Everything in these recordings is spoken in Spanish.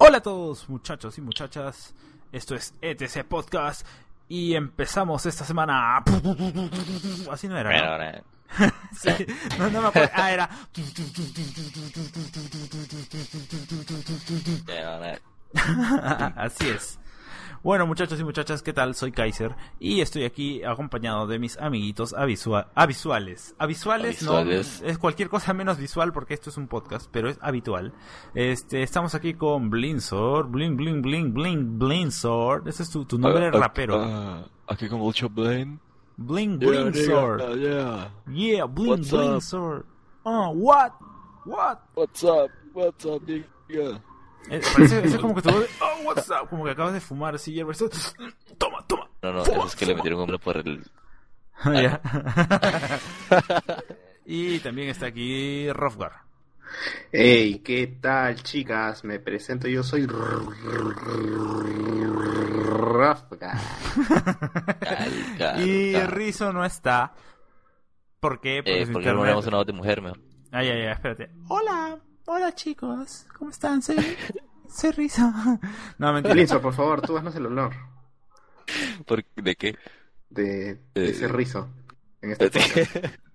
Hola a todos, muchachos y muchachas. Esto es ETC Podcast y empezamos esta semana. Así no era. ¿no? Sí, no, no me acuerdo. Ah, era. Así es. Bueno, muchachos y muchachas, ¿qué tal? Soy Kaiser y estoy aquí acompañado de mis amiguitos avisua- avisuales. Avisuales, Avisuales. no es cualquier cosa menos visual porque esto es un podcast, pero es habitual. Este, estamos aquí con Blinzor, Bling Bling Bling Bling Blinzor. Ese es tu, tu nombre de Ah, rapero. ah, aquí con mucho Blaine. Bling Yeah, Blinzor. yeah. Yeah, Bling What's up? Blinzor. Oh, what? What? What's up? What's up, nigga? Eh, parece, es como que voz de, Oh, what's up? Como que acabas de fumar así, hierba. esto- Toma, toma. No, no, eso es que le metieron un hombre por el... Ya. y también está aquí Rofgar. Hey, ¿qué tal, chicas? Me presento, yo soy Rafga. Calca. Y Rizo no está. ¿Por qué? Porque Eh, su ¿por qué no ponemos una voz de mujer, mejor? Ay, ay, ay, espérate. Hola, hola chicos. ¿Cómo están? Soy, soy Rizo. No, mentira. Linzo, por favor, tú haznos el honor ¿Por... ¿De qué? de, de Eh, ser rizo en este podcast.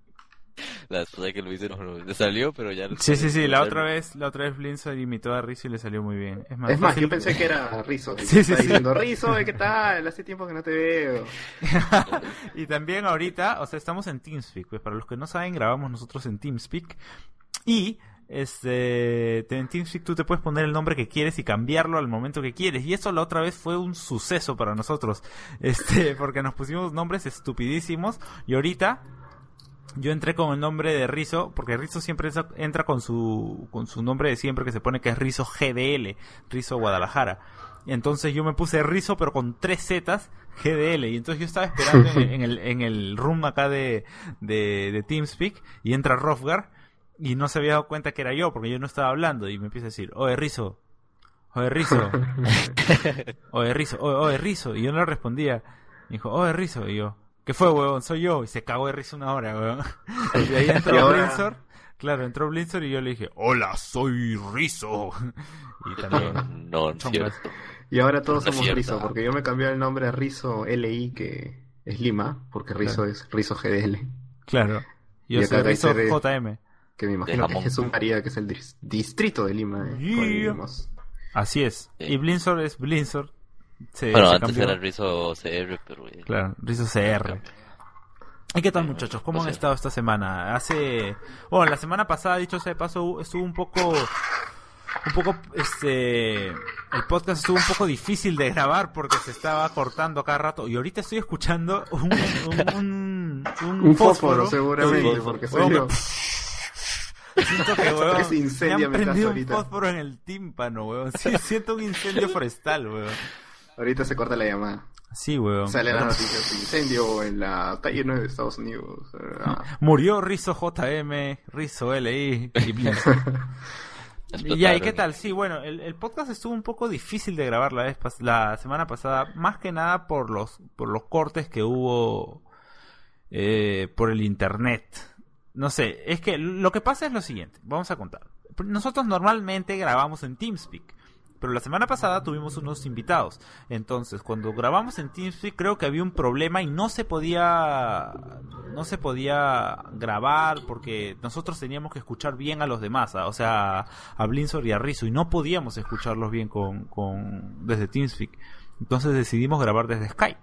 La esposa que lo hice no, no, le salió, pero ya... Sí, sí, sí, la otra vez, la otra vez Blinzo imitó a Rizo y le salió muy bien. Es más, Es más, fácil- yo pensé que era Rizo. Sí, Sí, sí, sí, sí. diciendo, Rizo, ¿qué tal? Hace tiempo que no te veo. y también ahorita, o sea, estamos en TeamSpeak, pues para los que no saben, grabamos nosotros en TeamSpeak y este te- en TeamSpeak tú te puedes poner el nombre que quieres y cambiarlo al momento que quieres y eso la otra vez fue un suceso para nosotros, este, porque nos pusimos nombres estupidísimos y ahorita yo entré con el nombre de Rizo, porque Rizo siempre entra- con su, con su nombre de siempre que se pone que es Rizo GDL, Rizo Guadalajara. Entonces yo me puse Rizo pero con tres Zetas GDL. Y entonces yo estaba esperando en, en el, en el room acá de, de, de TeamSpeak y entra Rofgar y no se había dado cuenta que era yo porque yo no estaba hablando y me empieza a decir, oye Rizo, oye Rizo, oye Rizo, oye, oye Rizo. Y yo no le respondía. Me dijo, oye Rizo. Y yo, ¿qué fue, huevón? Soy yo. Y se cagó de risa una hora, huevón. Y ahí entró Blinzor. Claro, entró Blinzor y yo le dije, hola, soy Rizo. Y también... No, cierto. Y ahora todos No somos cierto. Rizo, porque yo me cambié el nombre a Rizo LI, que es Lima, porque Rizo es Rizo GDL. Claro. Yo Y soy Rizo JM. Que me imagino que. Jesús María, que es el dis- distrito de Lima. eh. Así es. Y Blinzor es Blinzor. Se, Bueno, se antes cambió. era Rizzo CR, pero... eh, Claro, Rizo CR. ¿Y qué tal muchachos? ¿Cómo han O sea- estado esta semana? Hace... Bueno, la semana pasada, dicho sea de paso, estuvo un poco... Un poco, este... El podcast estuvo un poco difícil de grabar porque se estaba cortando a cada rato. Y ahorita estoy escuchando un... Un, un, un Un fósforo, fósforo. seguramente, Sí. porque soy yo. Siento que, Que se incendia me han prendido un ahorita. fósforo en el tímpano, weón. Sí, siento un incendio forestal, weón. Ahorita se corta la llamada. Sí, weón. Sale la noticia de incendio en la calle 9 de Estados Unidos. Ah. Murió Rizo JM, Rizo LI y. Y ¿y qué tal? Sí, bueno, el, el podcast estuvo un poco difícil de grabar la vez pas- la semana pasada, más que nada por los por los cortes que hubo eh, por el internet. No sé, es que lo que pasa es lo siguiente, vamos a contar. Nosotros normalmente grabamos en TeamSpeak, pero la semana pasada tuvimos unos invitados. Entonces, cuando grabamos en TeamSpeak creo que había un problema y no se podía no se podía grabar porque nosotros teníamos que escuchar bien a los demás, o sea, a Blinzor y a Rizzo y no podíamos escucharlos bien con, con desde TeamSpeak. Entonces decidimos grabar desde Skype.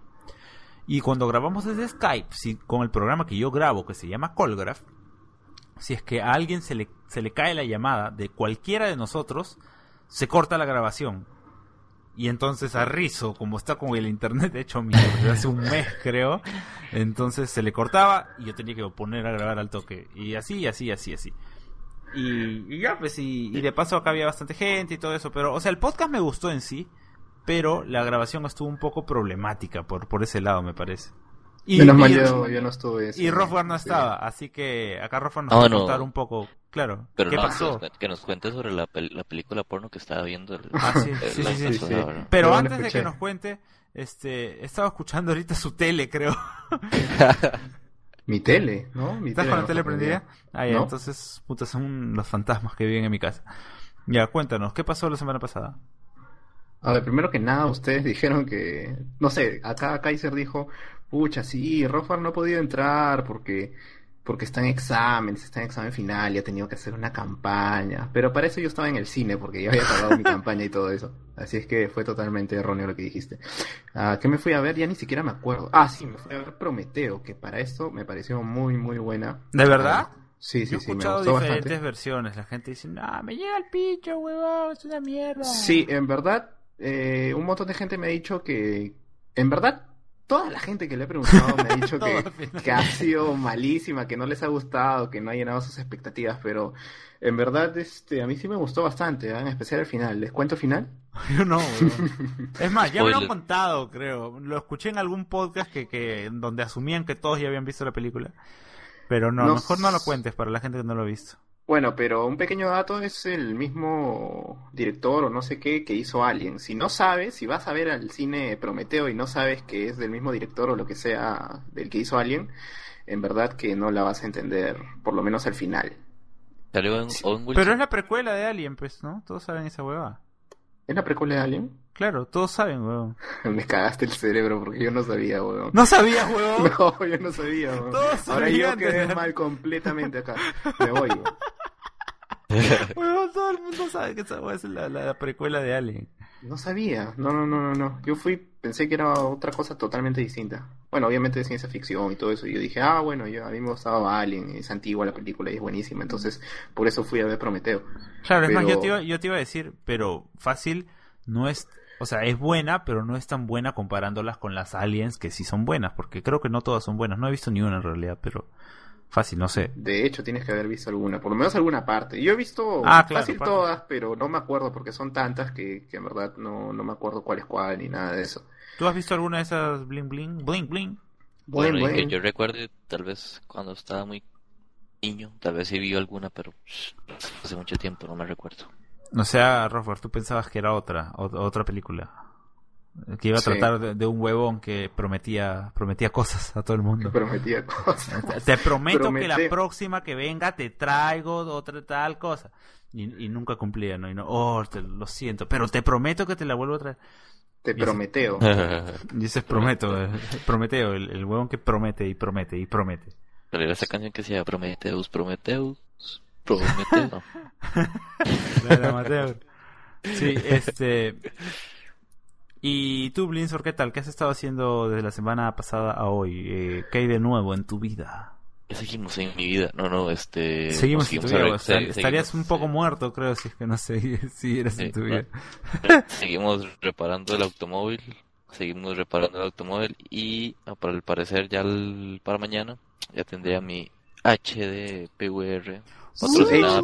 Y cuando grabamos desde Skype, si, con el programa que yo grabo, que se llama Colgraph, si es que a alguien se le, se le cae la llamada de cualquiera de nosotros, se corta la grabación. Y entonces a Rizzo, como está con el internet hecho mierda hace un mes creo, entonces se le cortaba y yo tenía que poner a grabar al toque. Y así, así, así, así. Y, y ya, pues, y, y de paso acá había bastante gente y todo eso, pero, o sea, el podcast me gustó en sí, pero la grabación estuvo un poco problemática por, por ese lado, me parece. Y, Menos mal yo, yo, no estuve. Y Rothbard no estaba, así que acá Rothbard nos va a contar un poco, claro, pero ¿qué pasó? Que nos cuente sobre la, la, película porno que estaba viendo. El, ah, sí, sí, sí, sí, Pero antes de que nos cuente, este, estaba escuchando ahorita su tele, creo. Mi tele, ¿no? Mi ¿Estás tele con la tele prendida? Ah, ya, entonces, puta, son los fantasmas que viven en mi casa. Ya, cuéntanos, ¿qué pasó la semana pasada? A ver, primero que nada, ustedes dijeron que, no sé, acá Kaiser dijo, pucha, sí, Rofar no ha podido entrar porque, porque está en exámenes, está en examen final y ha tenido que hacer una campaña. Pero para eso yo estaba en el cine porque ya había acabado mi campaña y todo eso. Así es que fue totalmente erróneo lo que dijiste. Ah, ¿Qué me fui a ver? Ya ni siquiera me acuerdo. Ah, sí, me fui a ver Prometeo, que para esto me pareció muy, muy buena. ¿De verdad? Sí, sí, Yo he sí, escuchado me gustó diferentes bastante. versiones. La gente dice, no, me llega el pincho, huevón, es una mierda. Sí, en verdad, eh, un montón de gente me ha dicho que, en verdad, toda la gente que le he preguntado me ha dicho que, que ha sido malísima, que no les ha gustado, que no ha llenado sus expectativas, pero en verdad, este, a mí sí me gustó bastante, ¿eh? en especial el final. ¿Les cuento el final? Yo no. Es más, ya me lo han contado, creo. Lo escuché en algún podcast que, que donde asumían que todos ya habían visto la película. Pero no, No mejor no lo cuentes para la gente que no lo ha visto. Bueno, pero un pequeño dato es el mismo director o no sé qué que hizo Alien. Si no sabes, si vas a ver al cine Prometeo y no sabes que es del mismo director o lo que sea del que hizo Alien, en verdad que no la vas a entender, por lo menos al final. En. Pero es la precuela de Alien, pues, ¿no? Todos saben esa hueva. ¿Es la precuela de Alien? Claro, todos saben, huevón. Me cagaste el cerebro porque yo no sabía, weón. No sabías, huevón. No, yo no sabía, weón. Todos Ahora sabían yo quedé mal completamente acá. Me voy, weón. Todo el mundo sabe que esa es la, la- la precuela de Alien. No sabía. No, no, no, no, no. Yo fui, pensé que era otra cosa totalmente distinta. Bueno, obviamente de ciencia ficción y todo eso. Y yo dije, ah, bueno, yo, a mí me gustaba Alien, es antigua la película y es buenísima. Entonces, por eso fui a ver Prometeo. Claro, es más, Pero- yo te, iba, yo te iba a decir, pero fácil no es... O sea, es buena, pero no es tan buena comparándolas con las aliens que sí son buenas, porque creo que no todas son buenas. No he visto ni una en realidad, pero fácil, no sé. De hecho, tienes que haber visto alguna, por lo menos alguna parte. Yo he visto Ah, claro, fácil parte. todas, pero no me acuerdo porque son tantas que, que en verdad no, no me acuerdo cuál es cuál ni nada de eso. ¿Tú has visto alguna de esas bling bling? Bling bling. Buen, Bueno, y buen. que yo recuerde, tal vez cuando estaba muy niño, tal vez sí vi alguna, pero hace mucho tiempo, no me recuerdo. O sea, Rofer, tú pensabas que era otra, ot- otra película. Que iba a Sí. tratar de, de un huevón que prometía, prometía cosas a todo el mundo. prometía cosas. Te prometo que la próxima que venga te traigo otra tal cosa. Y, y nunca cumplía, ¿no? Y no, oh, te- lo siento, pero te prometo que te la vuelvo a traer. Te prometeo. Y ese es prometo, eh, Prometeo, el, el huevón que promete y promete y promete. Pero era esa canción que decía Prometheus, Prometheus, Prometheus. No. La de Amateur. Sí, este. Y tú, Blinzor, ¿qué tal? ¿Qué has estado haciendo desde la semana pasada a hoy? Eh, ¿Qué hay de nuevo en tu vida? ¿Qué seguimos en mi vida? No, no, este... Seguimos nos en tu vida. re- Estar- se- estarías seguimos, un poco eh, muerto, creo, si es que no sé si eres en Sí, tu vida. Seguimos reparando el automóvil, seguimos reparando el automóvil y ah, para el parecer ya el- para mañana ya tendría mi HD PVR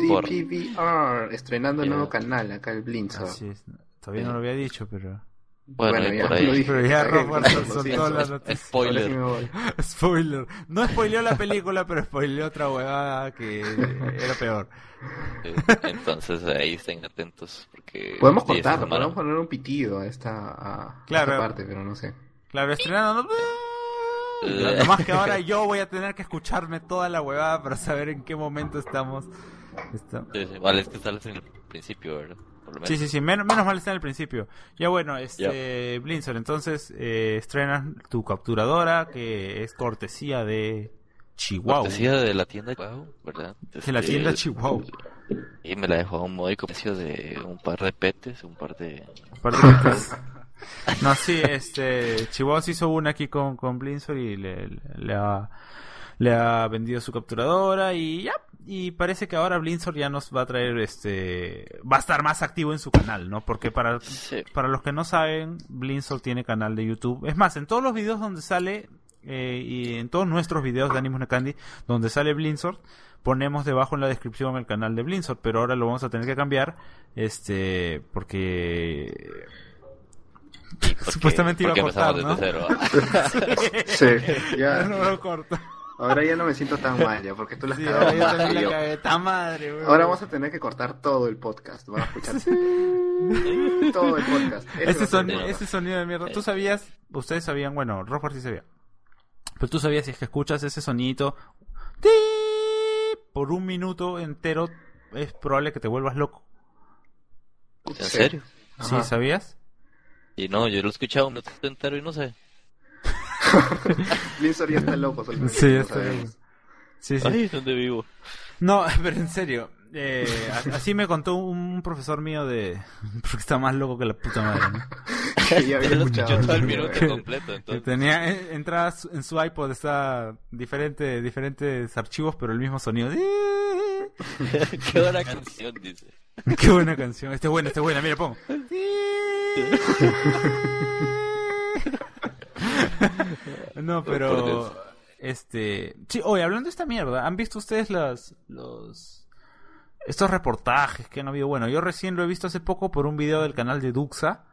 por... HDPVR, estrenando Ya. nuevo canal acá el Blinzo. Así es. Todavía no lo había dicho, pero. Bueno, y ya por ahí. lo dije. Pero ya lo spoiler. Spoiler. No spoileó la película, pero spoileó otra huevada que era peor. Entonces ahí estén atentos porque... Podemos semana- podemos poner un pitido a esta, a Claro. esta parte, pero no sé. Claro, estrenando. ¿no? Eh. Nomás que ahora yo voy a tener que escucharme toda la huevada para saber en qué momento estamos. Está- Sí, sí, Vale, es que sales en el principio, ¿verdad? Por lo menos. Sí, sí, sí, menos, menos mal está en el principio. Ya bueno, este, Blinzor, entonces eh, estrenas tu capturadora que es cortesía de Chihuahua. Cortesía de la tienda Chihuahua, ¿verdad? De la Este, tienda Chihuahua. Y me la dejó a un módico precio de un par de petes, un par de... Aparte que estás- No, sí, este, Chihuahua se hizo una aquí con, con y le, le ha, le ha vendido su capturadora y ya. Y parece que ahora Blinzor ya nos va a traer, este, va a estar más activo en su canal, ¿no? Porque para, Sí. para los que no saben, Blinzor tiene canal de YouTube. Es más, en todos los videos donde sale, eh, y en todos nuestros videos de Animus Candy, donde sale Blinzor, ponemos debajo en la descripción el canal de Blinzor, pero ahora lo vamos a tener que cambiar, este, porque Supuestamente iba a cortar, empezamos ¿no? desde cero. Sí, ya. no lo corto. Ahora ya no me siento tan mal ya, porque tú la has Sí, cagado ahora yo más también que la yo. cagué. ¡Ta madre! Ahora vamos a tener que cortar todo el podcast. Van a escuchar todo el podcast. Ese Ese, a ser son- el no. ese sonido de mierda. ¿Tú sabías? Ustedes sabían, bueno, Rojo sí sabía. Pero tú sabías si es que escuchas ese sonito por un minuto entero, es probable que te vuelvas loco. ¿En serio? Ajá. ¿Sí sabías? Y no, yo lo he escuchado un minuto entero y no sé. Linsor ya está loco. solamente Sí, está loco. Sí, sí. Ay, ¿dónde vivo? No, pero en serio. eh, así me contó un profesor mío de... Porque está más loco que la puta madre, ¿no? Que ya había escuchado. todo el minuto completo, entonces. tenía eh, entrada su- en su iPod está diferente, diferentes archivos pero el mismo sonido Qué buena canción, dice. qué buena canción esta es buena esta es buena mira pongo no pero este sí oye hablando de esta mierda han visto ustedes las los estos reportajes que han habido bueno yo recién lo he visto hace poco por un video del canal de Duxa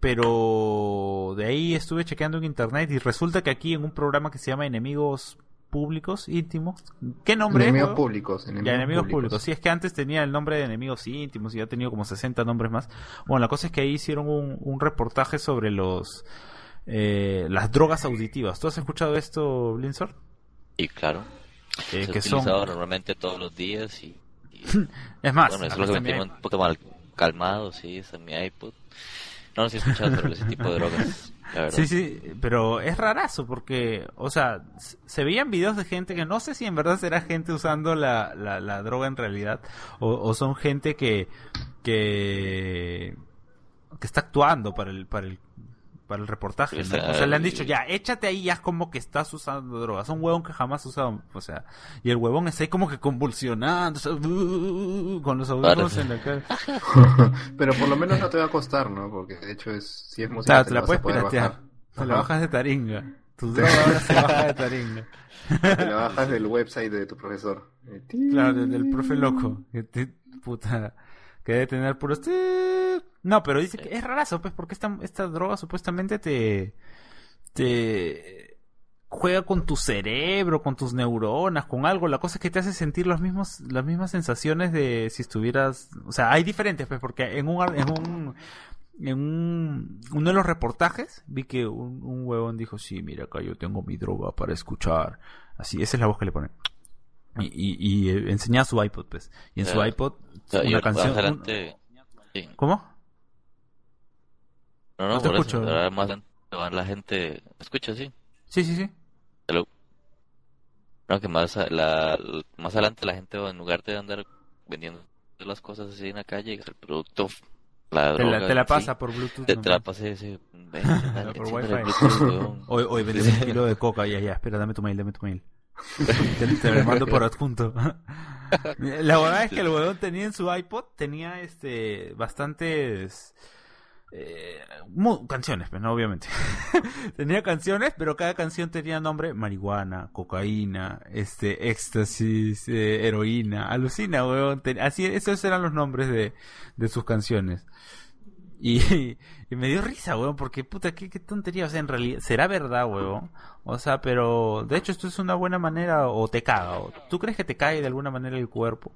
pero de ahí estuve chequeando en internet y resulta que aquí en un programa que se llama Enemigos Públicos Íntimos, ¿qué nombre es? Enemigos huevón? públicos. Enemigos, Ya, enemigos públicos. públicos. Sí, es que antes tenía el nombre de enemigos íntimos y ya ha tenido como 60 nombres más. Bueno, la cosa es que ahí hicieron un, un reportaje sobre los eh, las drogas auditivas. ¿Tú has escuchado esto, Blinzor? Y claro, Eh, se que son... normalmente todos los días y, y- Es más, bueno, eso es lo que me tiene un poco mal calmado, sí, está en mi iPod. No, no, sí he escuchado sobre ese tipo de drogas, la verdad. Sí, sí, pero es rarazo porque, o sea, se veían videos de gente que no sé si en verdad será gente usando la, la, la droga en realidad o, o son gente que, que que está actuando para el para el para el reportaje. O sea, le han dicho ya, échate ahí ya es como que estás usando drogas. Un huevón que jamás ha usado, o sea, y el huevón está ahí como que convulsionando, o sea, con los audífonos en la cara. Pero por lo menos no te va a costar, ¿no? Porque de hecho es si es música Claro, te te la puedes poder piratear. bajar. Te la bajas de taringa. Tu droga ahora se baja de taringa. Te la bajas del website de tu profesor. Claro, del, profe loco. Puta. Que debe tener puros. No, pero dice que es rarazo, pues, porque esta, esta droga supuestamente te. te. juega con tu cerebro, con tus neuronas, con algo. La cosa es que te hace sentir los mismos, las mismas sensaciones de si estuvieras. O sea, hay diferentes, pues, porque en un. En un en un, uno de los reportajes vi que un, un huevón dijo, sí, mira acá yo tengo mi droga para escuchar. Así, esa es la voz que le pone. Y, y, y, eh, enseñaba su iPod, pues. Y en su iPod, O sea, una canción... adelante... sí. ¿Cómo? No, no, No te por escucho. eso. ahora más adelante la gente... Escucha, sí. Sí, sí, sí. Hello. No, que más, la, más adelante la gente va, en lugar de andar vendiendo las cosas así en la calle, el producto, la Te droga, la, te la sí, pasa por Bluetooth. te, te la pasé ese, ven, dale, Por Wi-Fi. Bluetooth. Hoy, hoy vendeme un kilo de coca, ya, ya, espera, dame tu mail, dame tu mail. Te, te lo mando por adjunto. La verdad es que el huevón tenía en su iPod, tenía este, bastantes eh, canciones, pues, ¿no? obviamente. tenía canciones, pero cada canción tenía nombre marihuana, cocaína, este, éxtasis, eh, heroína, alucina. Ten- así, esos eran los nombres de, de sus canciones. Y, y me dio risa, weón, porque puta, qué, qué tontería. O sea, en realidad, será verdad, weón. O sea, pero de hecho esto es una buena manera o te caga. O, ¿Tú crees que te cae de alguna manera el cuerpo?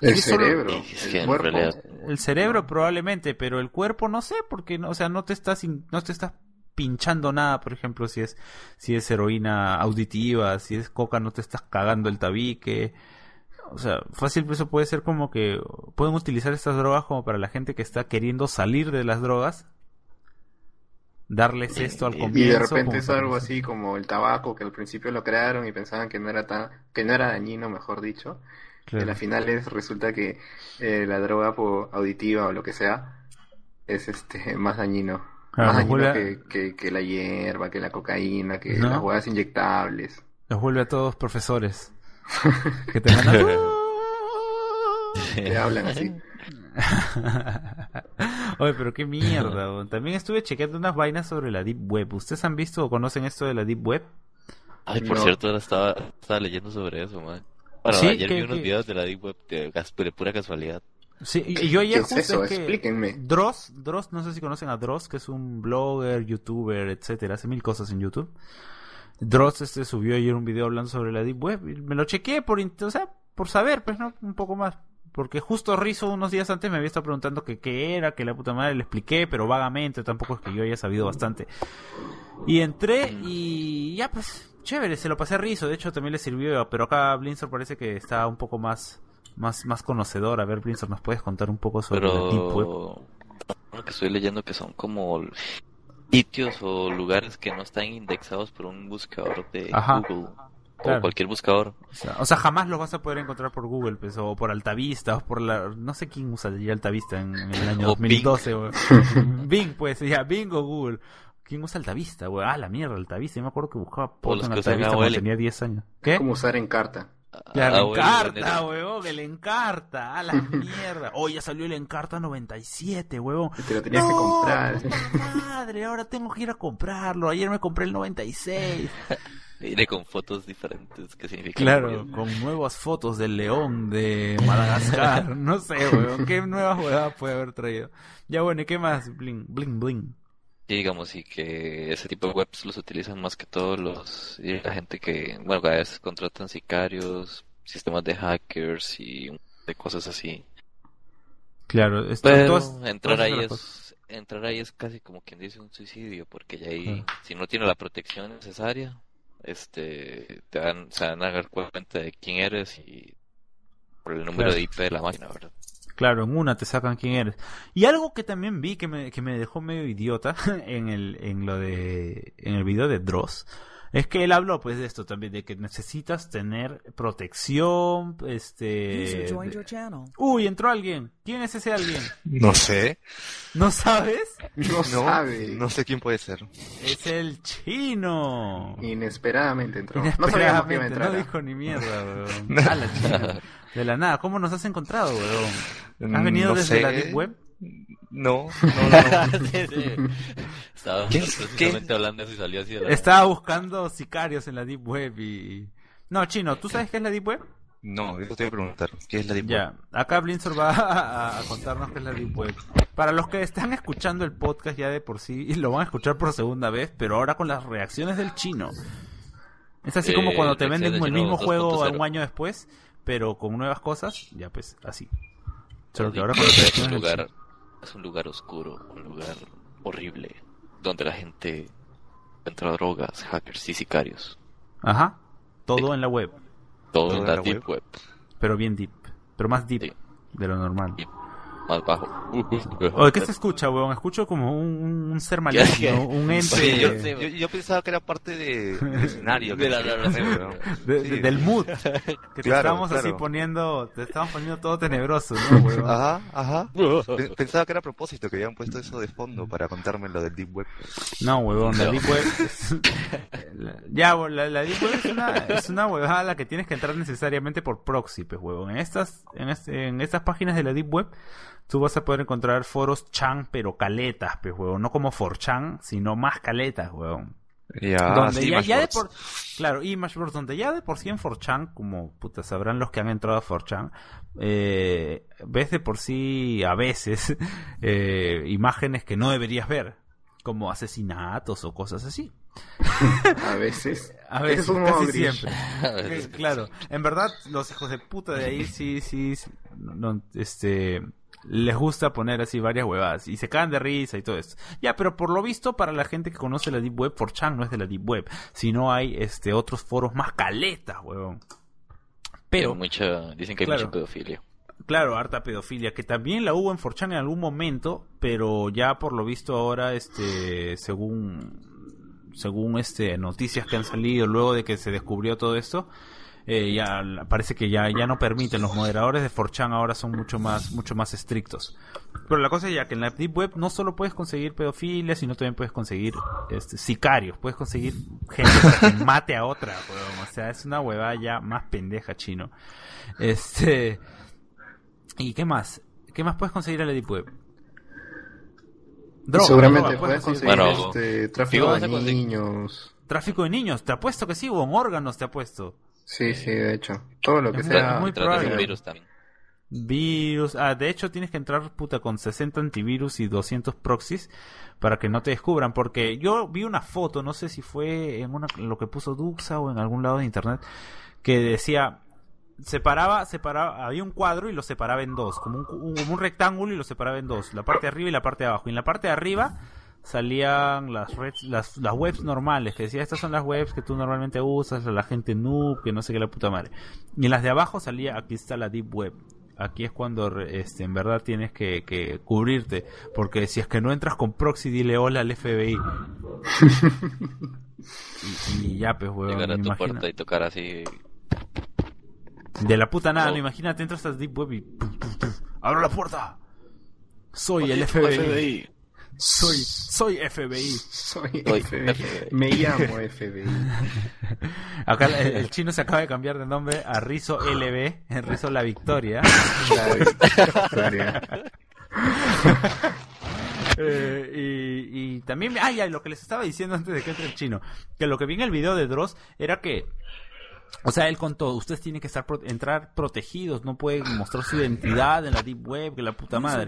El cerebro, Es que el cuerpo. cerebro probablemente, pero el cuerpo no sé, porque no, o sea, no te estás, in- no te estás pinchando nada, por ejemplo, si es, si es heroína auditiva, si es coca, no te estás cagando el tabique. O sea, fácil, eso puede ser como que pueden utilizar estas drogas como para la gente que está queriendo salir de las drogas. Darles esto al Y- y comienzo. de repente es algo así como el tabaco, que al principio lo crearon y pensaban que no era tan, que no era dañino, mejor dicho. Y Claro. al final es, resulta que eh, la droga po- auditiva o lo que sea es este más dañino. Claro, más dañino que, que, que la hierba, que la cocaína, que ¿No? las huevas inyectables. Los vuelve a todos profesores. que te mandan... Que hablan así. Oye, pero qué mierda. weón. También estuve chequeando unas vainas sobre la Deep Web. ¿Ustedes han visto o conocen esto de la Deep Web? Ay, por No. cierto, ahora estaba, estaba leyendo sobre eso, man. Bueno, Sí, ayer ¿qué- vi unos qué? videos de la Deep Web de, de pura casualidad. Sí, y yo ayer ¿Qué es justo eso? es que Explíquenme. Dross, Dross, no sé si conocen a Dross, que es un blogger, youtuber, etcétera, hace mil cosas en YouTube. Dross este subió ayer un video hablando sobre la deep web me lo chequeé por, o sea, por saber, pues, ¿no? Un poco más. Porque justo Rizzo unos días antes me había estado preguntando que qué era, que la puta madre le expliqué, pero vagamente, tampoco es que yo haya sabido bastante. Y entré y ya pues, chévere, se lo pasé a Rizzo, de hecho también le sirvió, pero acá Blinzor parece que está un poco más más más conocedor. A ver, Blinzor, ¿nos puedes contar un poco sobre la Deep Web? Pero que estoy leyendo que son como sitios o lugares que no están indexados por un buscador de Ajá. Google Claro. o cualquier buscador. O sea, o sea, jamás los vas a poder encontrar por Google, pues, o por Altavista, o por la... No sé quién usa ya Altavista en, en el año O Bing. 2012, güey. Bing, pues, ya, Bing o Google. ¿Quién usa Altavista, güey? Ah, la mierda, Altavista. Yo me acuerdo que buscaba por en Altavista cuando tenía 10 años. ¿Qué? como usar Encarta. Claro, Ah, bueno, Encarta, weón, el Encarta, a la mierda. Oh, ya salió el Encarta 97, weón. Te lo tenías que No, comprar. puta madre, ahora tengo que ir a comprarlo. Ayer me compré el 96. Iré con fotos diferentes que significan Claro, con nuevas fotos del león de Madagascar. No sé, weón. ¿Qué nuevas huevadas puede haber traído? Ya bueno, ¿y qué más? Bling, bling, bling. Sí, digamos, y que ese tipo de webs los utilizan más que todos los, y la gente que, bueno, a veces contratan sicarios, sistemas de hackers y de cosas así. Claro, esto, Pero todas- entrar todas ahí es, entrar ahí es casi como quien dice un suicidio, porque ya ahí, Ah. si no tiene la protección necesaria, este, te dan, se van a dar cuenta de quién eres y por el número Claro. de IP de la máquina, ¿verdad? Claro, en una te sacan quién eres. Y algo que también vi que me, que me dejó medio idiota en el, en lo de, en el video de Dross, es que él habló pues de esto también, de que necesitas tener protección, este... Uy, entró alguien. ¿Quién es ese alguien? No sé. ¿No sabes? No, No, sabe. no sé quién puede ser. Es el chino. Inesperadamente entró. No sabíamos que iba a Inesperadamente, entrar. no dijo ni mierda, weón. A la china. De la nada, ¿cómo nos has encontrado, weón? ¿Has Mm, venido no desde sé. la Deep Web? No, no, no. no. Sí, sí. Estaba ¿Qué? precisamente ¿Qué? hablando de eso y salió así de la Estaba buscando sicarios en la Deep Web y... No, chino, ¿tú sabes qué es la Deep Web? No, eso te voy a preguntar. ¿Qué es la Deep Web? Ya, acá Blinzor va a, a contarnos qué es la Deep Web. Para los que están escuchando el podcast ya de por sí, y lo van a escuchar por segunda vez, pero ahora con las reacciones del chino. Es así como Eh, cuando te venden el mismo juego 2.0. un año después, pero con nuevas cosas, ya pues así. Solo que ahora con las reacciones del chino. Es un lugar oscuro, un lugar horrible, donde la gente encuentra drogas, hackers y sicarios. Ajá, todo en la web, Todo, Todo en en la deep web, pero bien deep, pero más deep Sí. de lo normal. Deep. Más bajo. Oye, ¿qué se escucha, weón? Escucho como un, un ser maligno, un ente... Sí, yo. Yo, yo pensaba que era parte de, del escenario. De la weón. De- Sí. de- del mood que te Claro, estábamos así claro. poniendo te estábamos poniendo todo tenebroso no weón? Ajá, ajá. Pe- Pensaba que era a propósito, que habían puesto eso de fondo para contarme lo del Deep Web. no huevón la No. deep web es- ya weón, la, la deep web es una es una huevada a la que tienes que entrar necesariamente por proxy pues huevón en estas en, este- en estas páginas de la deep web tú vas a poder encontrar foros chan pero caletas pues huevón. No como 4chan sino más caletas huevón. Ya, donde ya, ya de por claro Imageboards donde ya de por sí en 4chan como puta sabrán los que han entrado a 4chan eh, ves de por sí a veces eh, imágenes que no deberías ver como asesinatos o cosas así. A veces. a veces es un casi siempre. Claro. En verdad los hijos de puta de ahí sí sí, sí, no, este les gusta poner así varias huevadas y se caen de risa y todo esto. Ya, pero por lo visto para la gente que conoce la Deep Web, 4chan no es de la Deep Web, sino hay este otros foros más caletas, huevón. Pero, mucha, dicen que hay Claro. mucha pedofilia. claro, harta pedofilia, que también la hubo en 4chan en algún momento, pero ya por lo visto ahora, este, según, según este, noticias que han salido luego de que se descubrió todo esto, eh, ya parece que ya, ya no permiten, los moderadores de 4chan ahora son mucho más, mucho más estrictos. Pero la cosa es ya que en la Deep Web no solo puedes conseguir pedofilia, sino también puedes conseguir este, sicarios, puedes conseguir gente para que mate a otra, weón. O sea, es una huevada ya más pendeja, chino. Este. ¿Y qué más? ¿Qué más puedes conseguir en la Deep Web? Droga, Seguramente droga, puedes conseguir Bueno, este, tráfico de niños. Tráfico de niños, te apuesto que sí, o en órganos te apuesto. Sí, sí, de hecho. Todo lo que Es sea. muy un probable. virus también. virus. Ah, de hecho tienes que entrar puta con 60 antivirus y 200 proxies para que no te descubran. Porque yo vi una foto, no sé si fue en una, lo que puso Duxa o en algún lado de internet, que decía separaba, separaba, había un cuadro y lo separaba en dos, como un, un- como un rectángulo y lo separaba en dos, la parte de arriba y la parte de abajo. Y en la parte de arriba salían las redes, las, las webs normales, que decía, estas son las webs que tú normalmente usas, la gente noob, que no sé qué la puta madre. Y en las de abajo salía, aquí está la deep web. Aquí es cuando este, en verdad tienes que, que cubrirte, porque si es que no entras con proxy, dile hola al FBI. y, y ya, pues, weón, Llegar a tu imagino. puerta y tocar así. De la puta nada, No. no, imagínate, entras a Deep Web y... ¡Abro la puerta! Soy el Maldito FBI. Soy, soy FBI. Soy Soy FBI. FBI. Me llamo FBI. Acá el, el chino se acaba de cambiar de nombre a Rizo LB, en Rizo La Victoria. La victoria. Eh, y, y también, ah, ya, lo que les estaba diciendo antes de que entre el chino, que lo que vi en el video de Dross era que, o sea, él contó, ustedes tienen que estar pro- entrar protegidos, no pueden mostrar su identidad en la deep web, que la puta madre.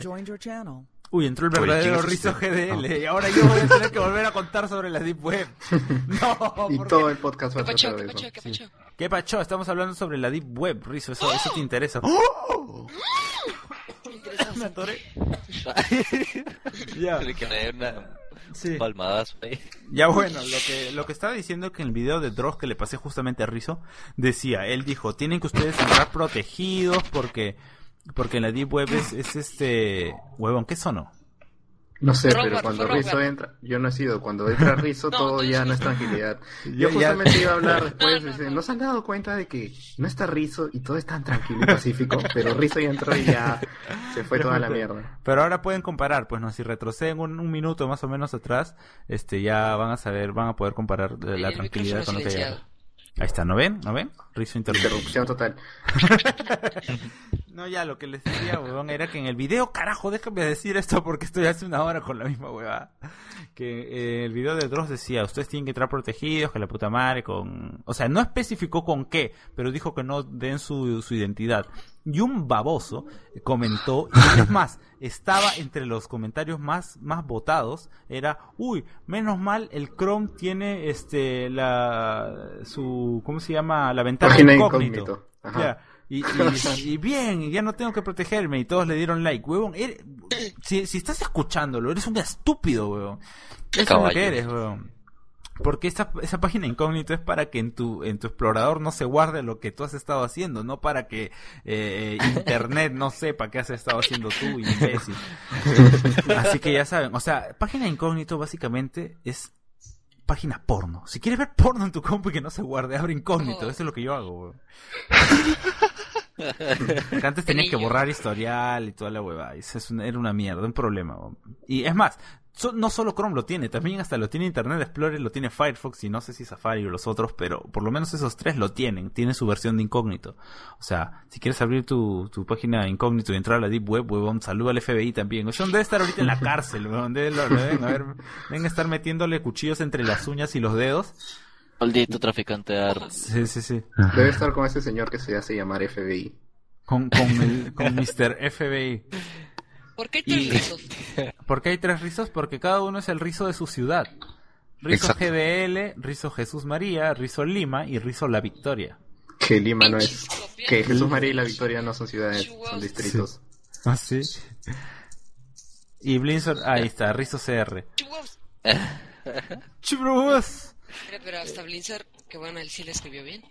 Uy, entró el Uy, verdadero ¿quién es Rizo este? GDL y ahora yo voy a tener que volver a contar sobre la deep web. No, Y ¿por todo el podcast va ¿Qué a pacho? tratar ¿Qué pacho? ¿Qué pacho? ¿Qué pacho? Estamos hablando sobre la deep web, Rizo, eso, eso te interesa. ¡Oh! Me atoré. ya. Tiene que tener una Sí. palmadazo ahí. Ya bueno, lo que, lo que estaba diciendo es que en el video de Dross que le pasé justamente a Rizo, decía, él dijo, tienen que ustedes entrar protegidos porque, porque en la Deep Web es, es este, huevón, ¿qué sonó? No sé, Robert, pero cuando fue Rizzo Robert. entra, yo no he sido, cuando entra Rizzo No, todo ya no es tranquilidad. Yo ya- justamente iba a hablar después, No, no, dice, no. ¿no se han dado cuenta de que no está Rizzo y todo es tan tranquilo y pacífico? Pero Rizzo ya entró y ya se fue toda la mierda. Pero ahora pueden comparar, pues no, si retroceden un, un minuto más o menos atrás, este, ya van a saber, van a poder comparar eh, la El tranquilidad con lo que hay. Ahí está, ¿no ven? ¿No ven? Rizo. Interrupción total. No, ya lo que les decía, huevón, era que en el video, carajo, déjame decir esto porque estoy hace una hora con la misma huevada. Que eh, el video de Dross decía, ustedes tienen que entrar protegidos, que la puta madre, con... O sea, no especificó con qué, pero dijo que no den su, su identidad. Y un baboso comentó, y es más, estaba entre los comentarios más, más votados, era, uy, menos mal el Chrome tiene este, la, su, ¿cómo se llama? La ventana Página incógnito. incógnito. Ajá. Y, y, y bien, ya no tengo que protegerme y todos le dieron like, huevón. eres- si, si estás escuchándolo, eres un estúpido, huevón. Eso es lo que eres, huevón. Porque esa, esa página incógnito es para que en tu, en tu explorador no se guarde lo que tú has estado haciendo, no para que eh, internet no sepa qué has estado haciendo tú, imbécil. Así que ya saben, o sea, página incógnito básicamente es página porno. Si quieres ver porno en tu compu y que no se guarde, abre incógnito. Eso es lo que yo hago, antes tenías que borrar historial y toda la huevada. y Eso es una- era una mierda, un problema. Y es más, so- no solo Chrome lo tiene, también hasta lo tiene Internet Explorer, lo tiene Firefox y no sé si Safari o los otros, pero por lo menos esos tres lo tienen. Tienen su versión de incógnito. O sea, si quieres abrir tu, tu página incógnito y entrar a la Deep Web, huevón, saluda al FBI también. O sea, debe estar ahorita en la cárcel, weón. Debe, lo- lo deben, haber- deben estar metiéndole cuchillos entre las uñas y los dedos. Maldito traficante de armas. Sí, sí, sí. Debe estar con ese señor que se hace llamar FBI. Con, con, el, con Mr. FBI. ¿Por qué hay Y- tres rizos? ¿Por qué hay tres rizos? Porque cada uno es el rizo de su ciudad. Rizo Exacto. GDL, Rizo Jesús María, Rizo Lima y Rizo La Victoria. Que Lima no es. Que Jesús María y la Victoria no son ciudades, son distritos. ¿Ah, sí? Y Blinzor, ahí está, Rizo CR. Mira, Pero hasta Blinzer, que bueno, él sí le escribió bien.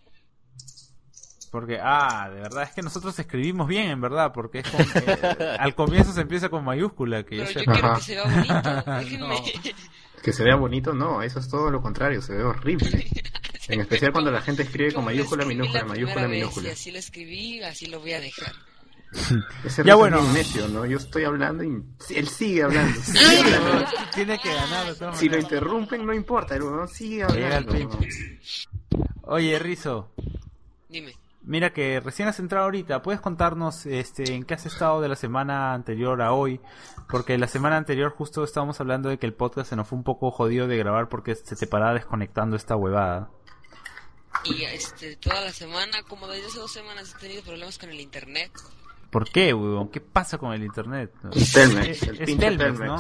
Porque, ah, de verdad, es que nosotros escribimos bien, en verdad, porque es con, eh, al comienzo se empieza con mayúscula, que yo Pero yo quiero que se vea bonito. Déjenme. Que se vea bonito, no, eso es todo lo contrario, se ve horrible. En especial cuando la gente escribe con mayúscula, minúscula, la mayúscula, vez, minúscula. Así lo escribí, así lo voy a dejar. Ese Ya ya bueno. bueno. necio, ¿no? Yo estoy hablando y él sigue hablando. sigue hablando. Tiene que ganar de todas Si lo interrumpen, no importa, el huevón sigue hablando. Oye, Rizo, Dime. Mira que recién has entrado ahorita, ¿puedes contarnos este en qué has estado de la semana anterior a hoy? Porque la semana anterior justo estábamos hablando de que el podcast se nos fue un poco jodido de grabar porque se te paraba desconectando esta huevada. Y este, toda la semana, como desde hace dos semanas, he tenido problemas con el internet. ¿Por qué, weón? ¿Qué pasa con el internet? Telmex, Es- el es Telmex, Telmex. ¿no?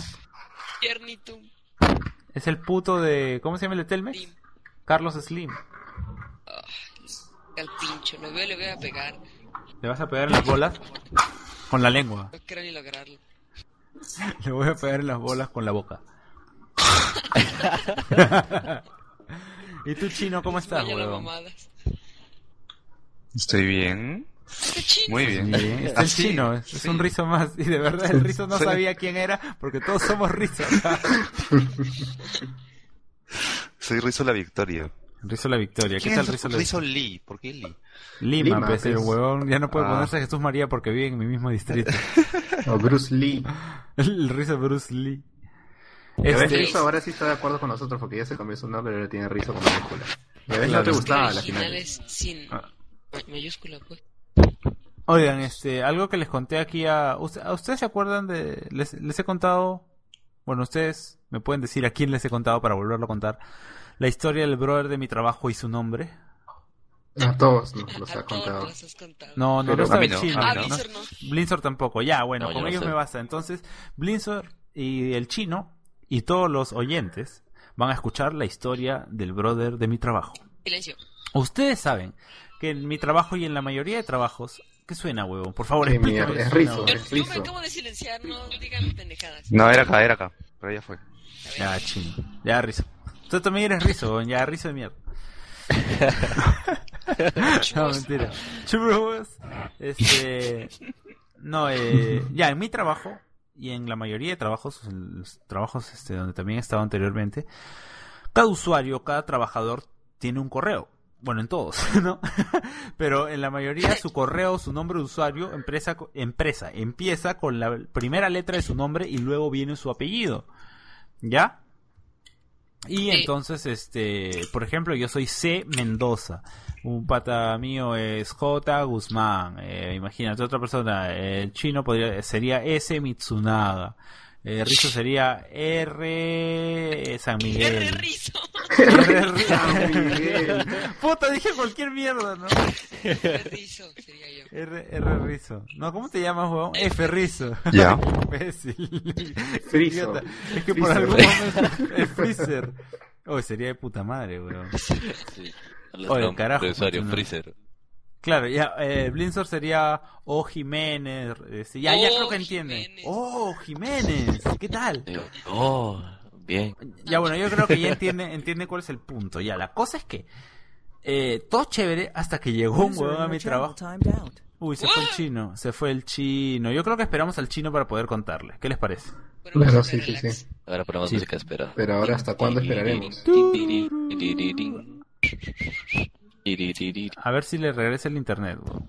Es el puto de... ¿Cómo se llama el de Telmex? Slim. Carlos Slim. Al pincho. Lo veo, le voy a pegar. ¿Le vas a pegar en las bolas? Con la lengua. No quiero ni lograrlo. Le voy a pegar en las bolas con la boca. ¿Y tú, chino, cómo estás. Estoy bien. Muy bien. Bien, está el Así, chino, es, es sí. un rizo más. Y de verdad, el rizo no Sí. sabía quién era, porque todos somos rizos. Soy Rizo la Victoria. Rizo la victoria. ¿Qué ¿Quién tal rizo la Rizo Lee? ¿Por qué Lee? Lima, Lima, pues el huevón ya no puede Ah. ponerse Jesús María porque vive en mi mismo distrito. O Bruce Lee. el rizo Bruce Lee. Este, Rizzo ahora sí está de acuerdo con nosotros porque ya se cambió su nombre y ahora tiene Rizzo con mayúscula. Ya ves, no Claro. te gustaba la final. es sin Ah. ma- mayúscula, pues. Oigan, este, algo que les conté aquí a, ¿usted- ¿a ustedes se acuerdan de, les, les he contado, bueno, ustedes me pueden decir a quién les he contado para volverlo a contar, la historia del brother de mi trabajo y su nombre. A todos nos los A ha todos contado. nos has contado. No, no, Pero no no, chino. Ah, no. ¿no? Blinzor tampoco. Ya, bueno, No, con ellos me basta. Entonces, Blinzor y el chino y todos los oyentes van a escuchar la historia del brother de mi trabajo. Silencio. Ustedes saben que en mi trabajo y en la mayoría de trabajos, ¿qué suena, huevón? Por favor, Qué explícame. mierda, es ¿Qué suena, rizo? Yo, es yo me acabo de silenciar, no digan pendejadas. No, era acá, era acá. Pero ya fue. Ya, chino. Ya, rizo. Tú también eres rizo. Ya, rizo de mierda. no, mentira. Churros. Este. No, eh, ya, en mi trabajo y en la mayoría de trabajos, en los trabajos este, donde también he estado anteriormente, cada usuario, cada trabajador tiene un correo. Bueno, en todos, ¿no? Pero en la mayoría su correo, su nombre de usuario, empresa, empresa, empieza con la primera letra de su nombre y luego viene su apellido. ¿Ya? Y Sí. entonces, este, por ejemplo, yo soy C. Mendoza. Un pata mío es J. Guzmán. Eh, imagínate, otra persona, el chino podría, sería S. Mitsunaga. Eh, Rizo sería R. San Miguel. R Rizo. R. San Miguel. Puta, dije cualquier mierda, ¿no? R Rizo yo. R. R. Rizo. No, ¿cómo te llamas, huevón? F. Rizo. Ya. Imbécil. Frizo. Es que por algún momento es Freezer. Oh, sería de puta madre, weón. Sí. Oye, de carajo, usuario, no. Freezer. Claro, ya, eh, Blinzor sería O Jiménez. este, ya, ya Oh, creo que entiende. Jiménez. Oh, Jiménez. ¿Qué tal? Digo, oh, bien. Ya, bueno, yo creo que ya entiende, entiende cuál es el punto. Ya, la cosa es que eh, todo chévere hasta que llegó un huevón a mi trabajo. Uy, se fue el chino, se fue el chino. Yo creo que esperamos al chino para poder contarle. ¿Qué les parece? Bueno, Claro, sí, sí, sí. Ahora ponemos Sí. música espera. Pero ahora, ¿hasta cuándo esperaremos? A ver si le regresa el internet, weón.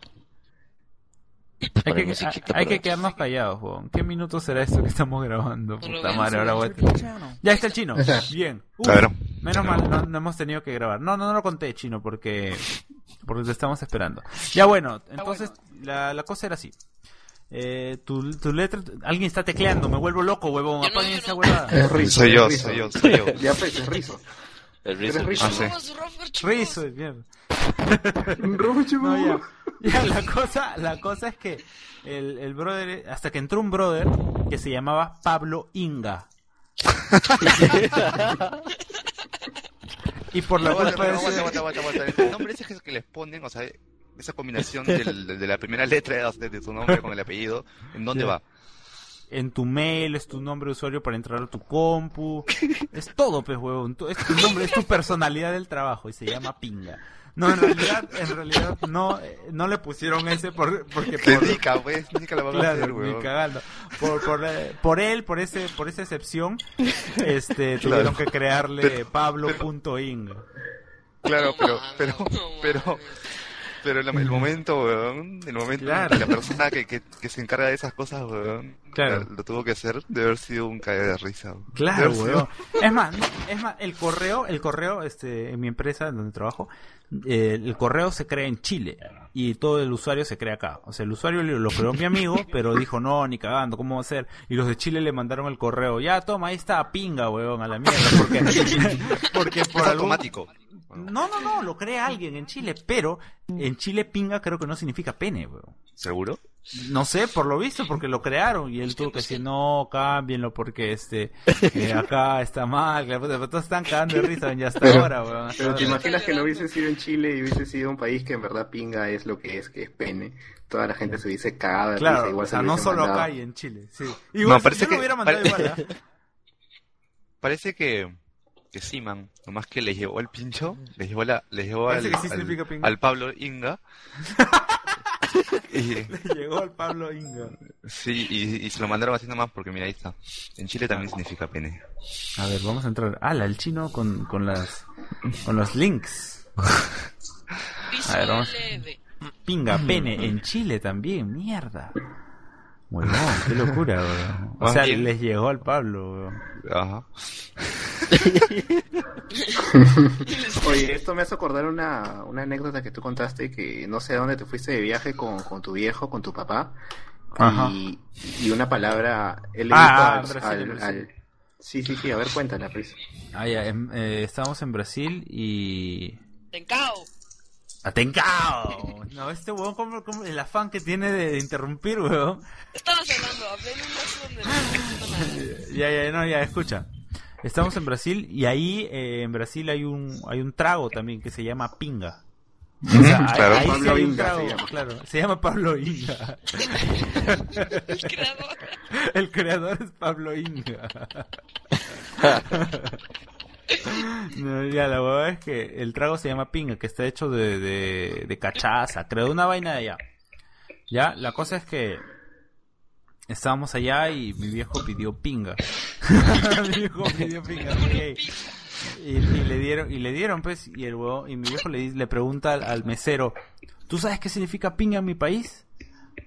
Hay que, musiquita hay que quedarnos callados, weón. ¿Qué minuto será esto que estamos grabando? No lo Puta madre, ahora voy a... Ya está el chino. Bien. Uy, Claro. menos mal, no, no hemos tenido que grabar. No, no, no lo conté, chino, porque porque te estamos esperando. Ya bueno, entonces la, la cosa era así. Eh, tu, tu letra, alguien está tecleando, me vuelvo loco, huevón. Apaguen yo esa huevada. Soy yo, soy yo, soy yo. Ya pues, es Rizzo. El Rizzo. Eres Rizzo. Ah, sí. Rizo, mierda. No, ya. Ya, la cosa, la cosa es que el, el brother, hasta que entró un brother que se llamaba Pablo Inga. y por la Aguanta, culpa aguanta, aguanta. El nombre ese que les ponen, o sea, esa combinación del- de la primera letra de, de su nombre con el apellido, ¿en dónde va? en tu mail, es tu nombre de usuario para entrar a tu compu. Es todo, pues, huevón. Es tu nombre, es tu personalidad del trabajo y se llama Pinga. No, en realidad, en realidad no, eh, no le pusieron ese por, porque Que por, Nica, pues, Nica la va a hacer, cagando. Por, por, eh, por él, por ese, por esa excepción, este, Claro. tuvieron que crearle Pablo.ing. Claro, pero, mames, pero, pero. Pero el, el momento, weón, el momento Claro. en que la persona que, que, que se encarga de esas cosas, weón, Claro. lo, tuvo que hacer, de haber sido un caer de risa. weón. Claro, sido- weón. Es más, es más, el correo, el correo, este, en mi empresa donde trabajo, eh, el correo se crea en Chile y todo el usuario se crea acá. O sea, el usuario lo lo creó mi amigo, pero dijo, no, ni cagando, ¿cómo va a ser? Y los de Chile le mandaron el correo, ya toma, ahí está, pinga, weón, a la mierda, porque, porque por Es algún... automático. No, no, no, lo crea alguien en Chile, pero en Chile pinga creo que no significa pene, weón. ¿Seguro? No sé, por lo visto, porque lo crearon y él tuvo que decir, no, cámbienlo porque este, eh, acá está mal, pero todos están cagando de risa ya hasta Pero- ahora, weón. hasta Pero te imaginas que no hubiese sido en Chile y hubiese sido un país que en verdad pinga es lo que es, que es pene. Toda la gente se hubiese cagado de risa, Claro, igual o sea, se lo no solo mandado. acá y en Chile, sí. Igual, No, parece yo lo que- hubiera mandado pare- igual, ¿ah? Parece que, que sí, man. Nomás que les llevó el pincho, les llevó, la, les llevó al, sí Pablo Inga. y, Llegó al Pablo Inga. sí, y, y se lo mandaron así nomás porque mira, ahí está. En Chile también significa pene. A ver, vamos a entrar. Ah, el chino con, con las con los links. A ver, vamos. Pinga, pene, en Chile también, mierda. Huevón, qué locura, weón. O sea, bien. les llegó al Pablo, weón. Ajá. Oye, esto me hace acordar una, una anécdota que tú contaste que no sé a dónde te fuiste de viaje con, con tu viejo, con tu papá. Ajá. Y, y una palabra, él le Ah, ah, al, Brasil, al- Brasil. al- Sí, sí, sí, a ver, cuéntala, pues. Ah, ya, em, eh, estábamos en Brasil y... Tencao. ¡Atencao! No, este huevón, como, como el afán que tiene de, de interrumpir, huevón. Estabas hablando, hablé en un nada. Ya, ya, no, ya, escucha. Estamos en Brasil y ahí eh, en Brasil hay un hay un trago también que se llama pinga. O sea, ahí- Claro. ahí, Pablo Inga trago, se llama. claro, se llama Pablo Inga. El creador. El creador es Pablo Inga. No, ya, la verdad es que el trago se llama pinga, que está hecho de, de, de cachaza, creo, una vaina de allá. Ya, la cosa es que estábamos allá y mi viejo pidió pinga. mi viejo pidió pinga, y, le dieron, y le dieron pues, y el huevo, y mi viejo le, le pregunta al, al mesero, ¿tú sabes qué significa pinga en mi país?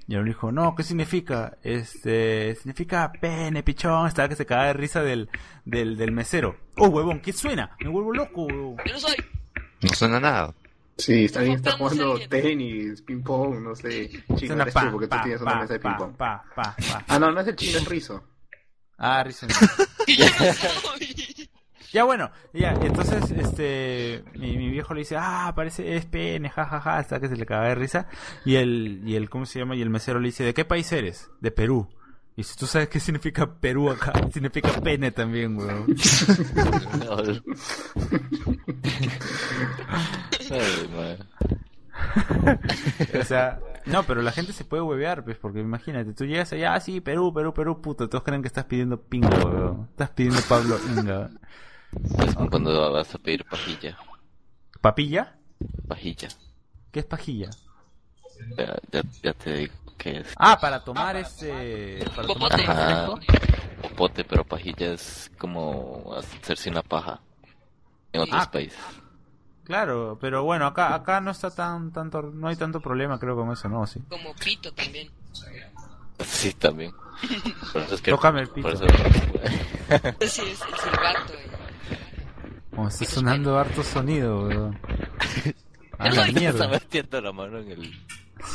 Y él dijo, no, ¿qué significa? Este, significa pene, pichón, estaba que se cagaba de risa del, del, del mesero. Oh, huevón, ¿qué suena? Me vuelvo loco, huevón. Yo no soy. No suena nada. Sí, está bien, está jugando en- tenis, ping pong, no sé. Chino Suena eres pa, tú porque tú pa, tienes una pa, mesa de pa, ping pong. pa, pa, pa. Ah, no, no es el chino, es Rizo. Ah, yo no. Ya bueno, ya, entonces este mi, mi viejo le dice, "Ah, parece es pene, jajaja", hasta que se le caga de risa y el y el ¿cómo se llama? Y el mesero le dice, "¿De qué país eres?" "De Perú." Y si tú sabes qué significa Perú acá, significa pene también, weón. O sea, no, pero la gente se puede huevear, pues, porque imagínate, tú llegas allá, ah, sí, Perú, Perú, Perú, puto, todos creen que estás pidiendo pinga, weón. Estás pidiendo Pablo Inga. Es como cuando vas a pedir pajilla. ¿Papilla? Pajilla. ¿Qué es pajilla? Ya, ya, ya te digo que es Ah, para tomar este... Para tomar. Ajá. popote, pero pajilla es como hacerse una paja en otros Ah. países. Claro, pero bueno, acá acá no está tan tanto no hay tanto problema creo con eso, no, sí. Como pito también. Sí, también. Por eso es que, Tócame el pito. por eso- Sí, es el silbato. eh. Como está sonando harto sonido, weón. A la mierda. metiendo la mano en el...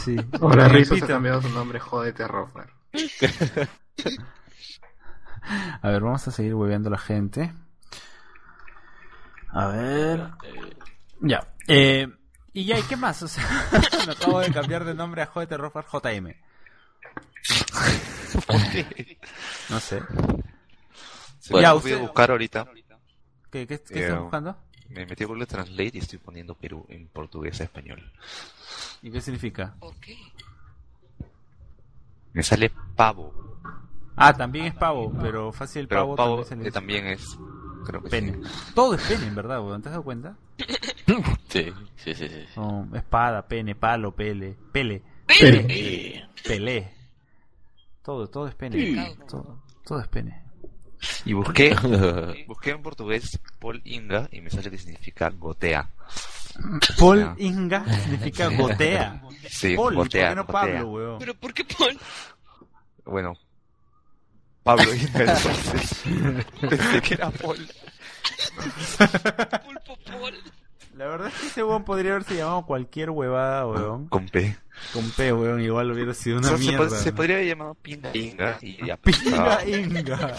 Sí. Ahora El Rizo se ha cambiado su nombre, jódete, Rofar. A ver, vamos a seguir hueveando a la gente. A ver. Ya. Eh, y ya, ¿y qué más? O sea, me acabo de cambiar de nombre a JT Rofar JM. No sé. Bueno, Ya, voy usted- a buscar ahorita. ¿Qué, qué, qué Eh, estás buscando? Me metí a Google Translate y estoy poniendo Perú en portugués a español. ¿Y qué significa? Me sale pavo. Ah, también es pavo, pero fácil Pero pavo, pavo, también eh, también es. Creo que Pene. sí. Todo es pene, en verdad, weón. ¿Te has dado cuenta? Sí, sí, sí, sí. Espada, pene, palo, pele, pele, Pene. Y- pelé. Todo, todo es pene. Todo, todo es pene. Y busqué, busqué en portugués Paul Inga y me sale que significa gotea. Paul. Inga significa gotea. Sí, Paul, ¿por qué no gotea. Pablo, weón? Pero ¿por qué Paul? Bueno, Pablo Inga entonces. Pensé que era Paul. Pulpo Paul. La verdad es que ese weón podría haberse llamado cualquier huevada, weón. Con P. Con P, weón, igual hubiera sido O una se, mierda. se podría haber llamado Pinga Inga y ya. Pinga Inga.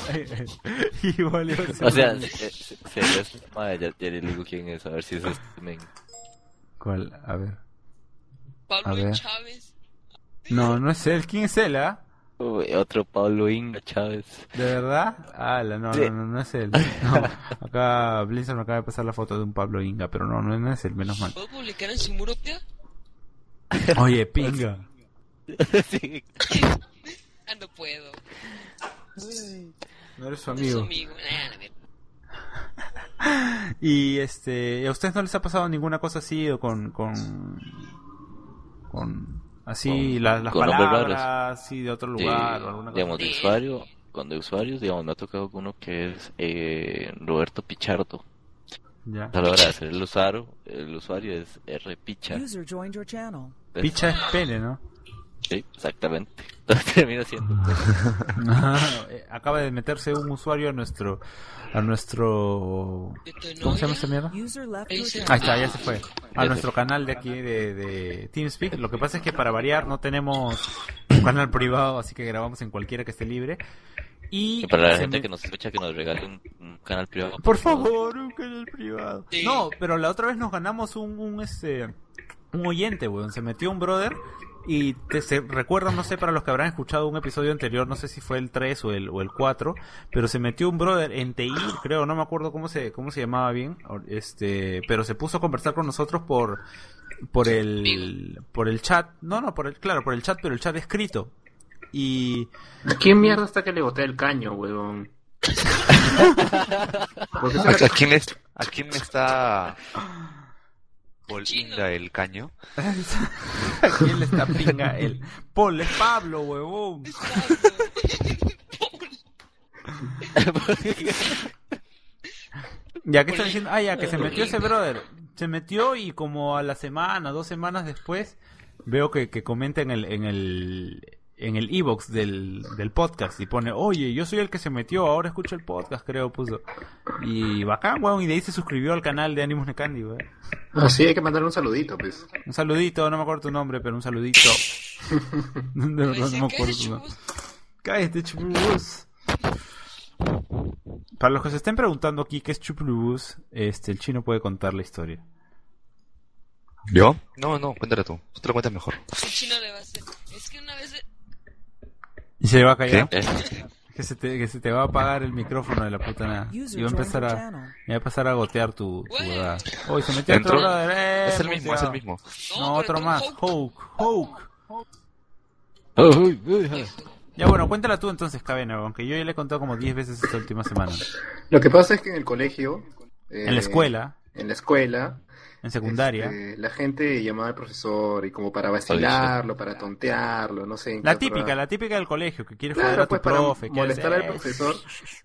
igual iba a ser O sea, una- se, se, se es- madre, ya, ya le digo quién es, a ver si es este men. ¿Cuál? A ver. Pablo A ver. Chávez. No, no es él. ¿Quién es él, ah? Uy, otro Pablo Inga Chávez. ¿De verdad? Ah, no, no, Sí. no, no es él. No, acá Blinson me acaba de pasar la foto de un Pablo Inga, pero no, no, no es él, menos mal. ¿Puedo publicar en su muro, tía? Oye, pinga. sí. Ah, no puedo. No eres su No amigo. amigo. La mierda. Y este, ¿a ustedes no les ha pasado ninguna cosa así o con con con así Con- la- las con palabras así de otro De, lugar o alguna cosa? digamos, de usuario, con de usuarios, digamos, me ha tocado con uno que es eh, Roberto Pichardo. Ya. A la hora de hacer el usuario, el usuario es R Picha. User joined your channel. Entonces, Picha es pene, ¿no? Sí, exactamente. Termina siendo. Eh, Acaba de meterse un usuario a nuestro a nuestro ¿De tu ¿Cómo se llama esta mierda? Ahí está, ya se fue. A nuestro canal de aquí de, de TeamSpeak. Lo que pasa es que para variar no tenemos un canal privado, así que grabamos en cualquiera que esté libre. Y para la gente me- que nos escucha, que nos regale un, un canal privado. Por favor, un canal privado. Sí. No, pero la otra vez nos ganamos un, un este un oyente, weón. Se metió un brother y te se, recuerdan, no sé, para los que habrán escuchado un episodio anterior, no sé si fue el 3 o el, o el 4, pero se metió un brother en TI, creo, no me acuerdo cómo se, cómo se llamaba bien, este, pero se puso a conversar con nosotros por, por el, por el chat, no, no, por el, claro, por el chat, pero el chat escrito. Y, ¿Quién mierda está que le boté el caño, huevón? Porque ¿A, quién le, ¿A quién le está Inga el caño? ¿a quién le está pinga el? Paul, es Pablo, huevón. Ya, ¿qué están diciendo? Ah, ya, que se metió ese brother. Se metió y como a la semana, dos semanas después, veo que, que comenta en el, en el, en el e-box del, del podcast y pone, oye, yo soy el que se metió, ahora escucho el podcast, creo, puso. Y bacán, weón, y de ahí se suscribió al canal de Animus Necandi, weón. Ah, sí, hay que mandarle un saludito, pues. Un saludito, no me acuerdo tu nombre, pero un saludito. de verdad, no me acuerdo tu nombre. Cállate, chupulubus. Para los que se estén preguntando aquí qué es chupulubus, este, el chino puede contar la historia. ¿Yo? No, no, cuéntale tú. Tú te lo cuentas mejor. El chino le va a hacer. Es que una vez. Y se va a callar. Eh, Que se, te, que se te va a apagar el micrófono de la puta nada. Y va a empezar a, y va a empezar a gotear tu, huevada. Hoy se metió otro brother, eh, Es el mismo, es el mismo. No, otro más. Hulk, Hulk. uy, uy, Ya bueno, cuéntala tú entonces, Cabena, aunque yo ya le he contado como 10 veces esta última semana. Lo que pasa es que en el colegio... eh, En la escuela, En la escuela... en secundaria. este, la gente llamaba al profesor y como para vacilarlo, para tontearlo, no sé. La típica, la típica del colegio, que quiere Claro, a tu pues para profe. quiere molestar al profesor,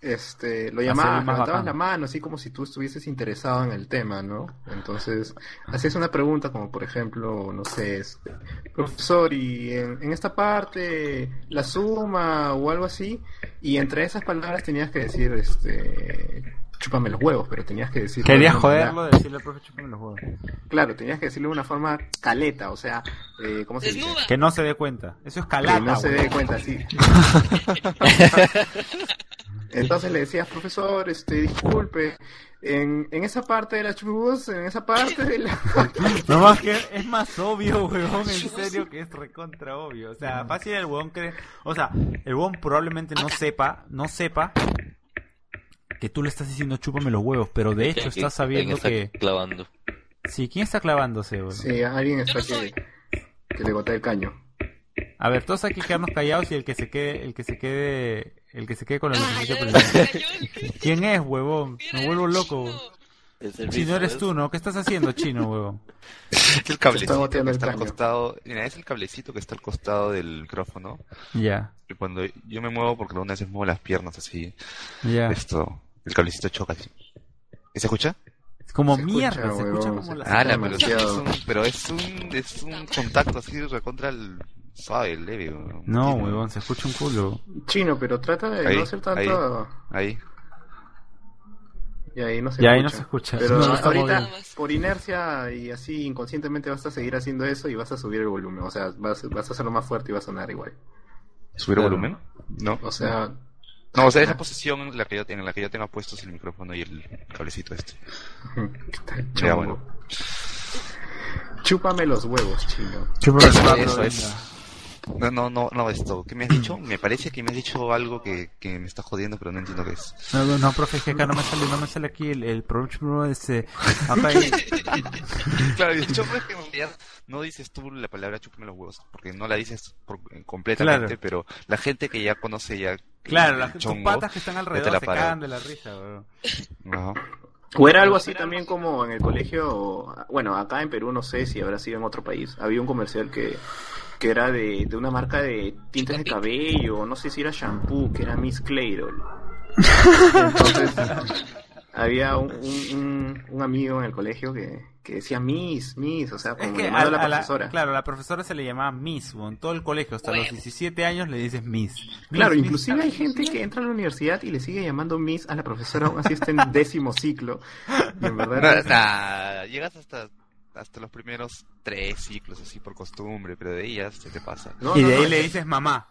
este, lo llamabas, levantabas la mano, así como si tú estuvieses interesado en el tema, ¿no? Entonces, hacías una pregunta como, por ejemplo, no sé, este, profesor, y en, en esta parte, la suma o algo así, y entre esas palabras tenías que decir, este, chúpame los huevos, pero tenías que decir... Querías joderlo, decirle al profe chúpame los huevos. Claro, tenías que decirlo de una forma caleta, o sea, eh, ¿cómo se dice? Que no se dé cuenta. Eso es calata, que no se dé cuenta, sí. Entonces le decías, profesor, este, disculpe, en, en esa parte de la chubus, en esa parte de la... No más que es más obvio, huevón, en serio que es recontra obvio. O sea, fácil el huevón cree, o sea, el huevón probablemente no sepa, no sepa que tú le estás diciendo chúpame los huevos, pero de hecho ¿quién- estás sabiendo quién que está clavando. sí, ¿quién está clavándose, huevón? Sí, alguien está que, que le boté el caño. A ver, todos hay que quedarnos callados y el que se quede, el que se quede, el que se quede con la Ah, ¿Quién es, huevón? Me vuelvo el loco. chino. Eres tú, ¿no? ¿Qué estás haciendo, chino, huevón? Es el cablecito que está al costado. Mira, es el cablecito que está al costado del micrófono. Ya, Y cuando yo me muevo, porque algunas veces muevo las piernas así, ya. esto, el cablecito choca así. ¿Y se escucha? Es como Se mierda, escucha, se escucha como se la... Ah, la, escucha pero, es un, pero es un, es un contacto así recontra el suave, leve. weón. No, huevón, se escucha un culo. Chino, pero trata de Ahí, no hacer tanto... Ahí. Y ahí no se Y ahí escucha. no se escucha. Pero No, ahorita, por inercia y así inconscientemente vas a seguir haciendo eso y vas a subir el volumen. O sea, vas, vas a hacerlo más fuerte y va a sonar igual. ¿Subir Claro. el volumen? No. O sea, No, o sea, esa posición en la que yo, en la que yo tenga puestos el micrófono y el cablecito este. Ya, bueno. Chúpame los huevos, chino. Eso, eso es. No, no, no, no, esto. ¿Qué me has dicho? Me parece que me has dicho algo que, que me está jodiendo, pero no entiendo qué es. No, no, no, profe, es que acá no me sale, no me sale aquí el, el próximo, este, acá hay- Claro, de hecho, pues, que en realidad no dices tú la palabra chúpame los huevos, porque no la dices por- completamente, Claro. pero la gente que ya conoce ya. claro, las, tus patas que están alrededor la se cagan de la risa. Ajá. O era algo así también como en el colegio, bueno, acá en Perú no sé si habrá sido en otro país, había un comercial que, que era de, de una marca de tintes de cabello, no sé si era shampoo, que era Miss Clairol. Entonces, había un, un, un- amigo en el colegio que, que decía Miss, Miss, o sea, Es como que llamando a la a la- profesora. claro, la profesora se le llamaba Miss. En todo el colegio, hasta los Huevo. 17 años le dices Miss. Claro, Miss, inclusive hay gente que entra a la universidad y le sigue llamando Miss a la profesora, aún así está en décimo ciclo. Y en verdad Nah, es- nah, llegas hasta, hasta los primeros tres ciclos así por costumbre, pero de ahí ya se te pasa. no, Y no, de no, ahí le dices mamá.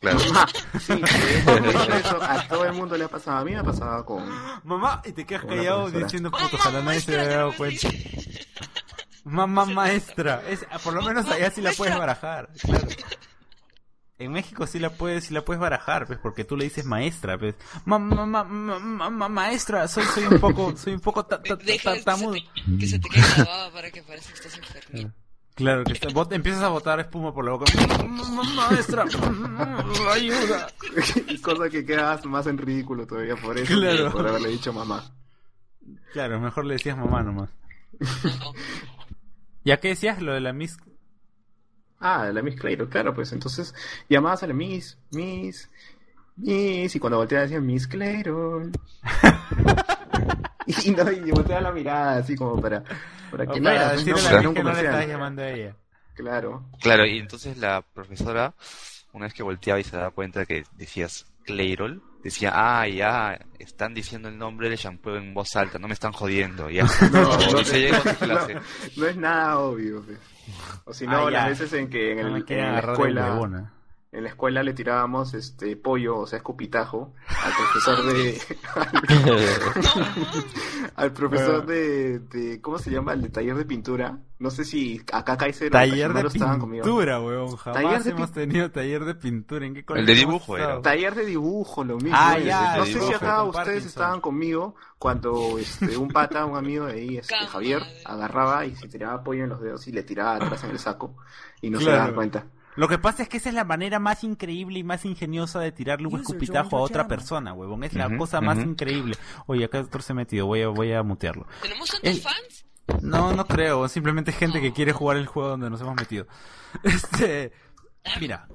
Claro. Sí, de hecho, eso a todo el mundo le ha pasado. A mí me ha pasado con... Mamá, y te quedas callado diciendo, puto, ojalá nadie se haya dado cuenta. Mamá maestra. Es, por lo menos allá sí la puedes barajar, claro. En México sí la puedes, sí la puedes barajar, pues, porque tú le dices maestra, pues. Mamá, ma, ma- ma- ma- maestra, soy, soy un poco, soy un poco ta- ta- ta- que se te- que se te caiga la para que parezca que estás enfermo. Claro, que está- bot- empiezas a botar espuma por la boca. Ma- ma- Maestra, ayuda. Cosa que quedas más en ridículo todavía por eso, Claro. por haberle dicho mamá. Claro, mejor le decías mamá nomás. ¿Ya qué decías? Lo de la Miss Ah, la Miss Clairo, claro, pues entonces llamabas a la Miss, Miss, Miss, y cuando volteaba decía Miss Clairo. y no, y volteaba la mirada así como para, para que no era, no, para que no le estás llamando a ella. Claro. Claro, y entonces la profesora, una vez que volteaba y se daba cuenta que decías Clairol, decía, ah, ya, están diciendo el nombre del shampoo en voz alta, no me están jodiendo, ya. No, no, se llegó a su no, clase. no es nada obvio. pues. O si no, Ah, las veces en que en, el- No en la escuela huevona. En la escuela le tirábamos este pollo, o sea, escupitajo, al profesor de al profesor de, de ¿cómo se llama? El de taller de pintura. No sé si acá Kaiser Taller de conmigo. pintura, weón. Jamás Taller de hemos pin- tenido taller de pintura. ¿En qué El de dibujo era. Taller de dibujo, lo mismo. Ah, ya, no sé si acá ustedes Parkinson. estaban conmigo cuando este, un pata, un amigo de ahí, este. Javier, agarraba y se tiraba pollo en los dedos y le tiraba atrás en el saco y no se daban cuenta. Lo que pasa es que esa es la manera más increíble y más ingeniosa de tirarle un escupitajo a otra persona, huevón. Es la cosa más increíble. Oye, acá otro se ha metido. Voy a, voy a mutearlo. ¿Tenemos tantos El- fans? No, no creo. Simplemente gente que quiere jugar el juego donde nos hemos metido. Este, mira,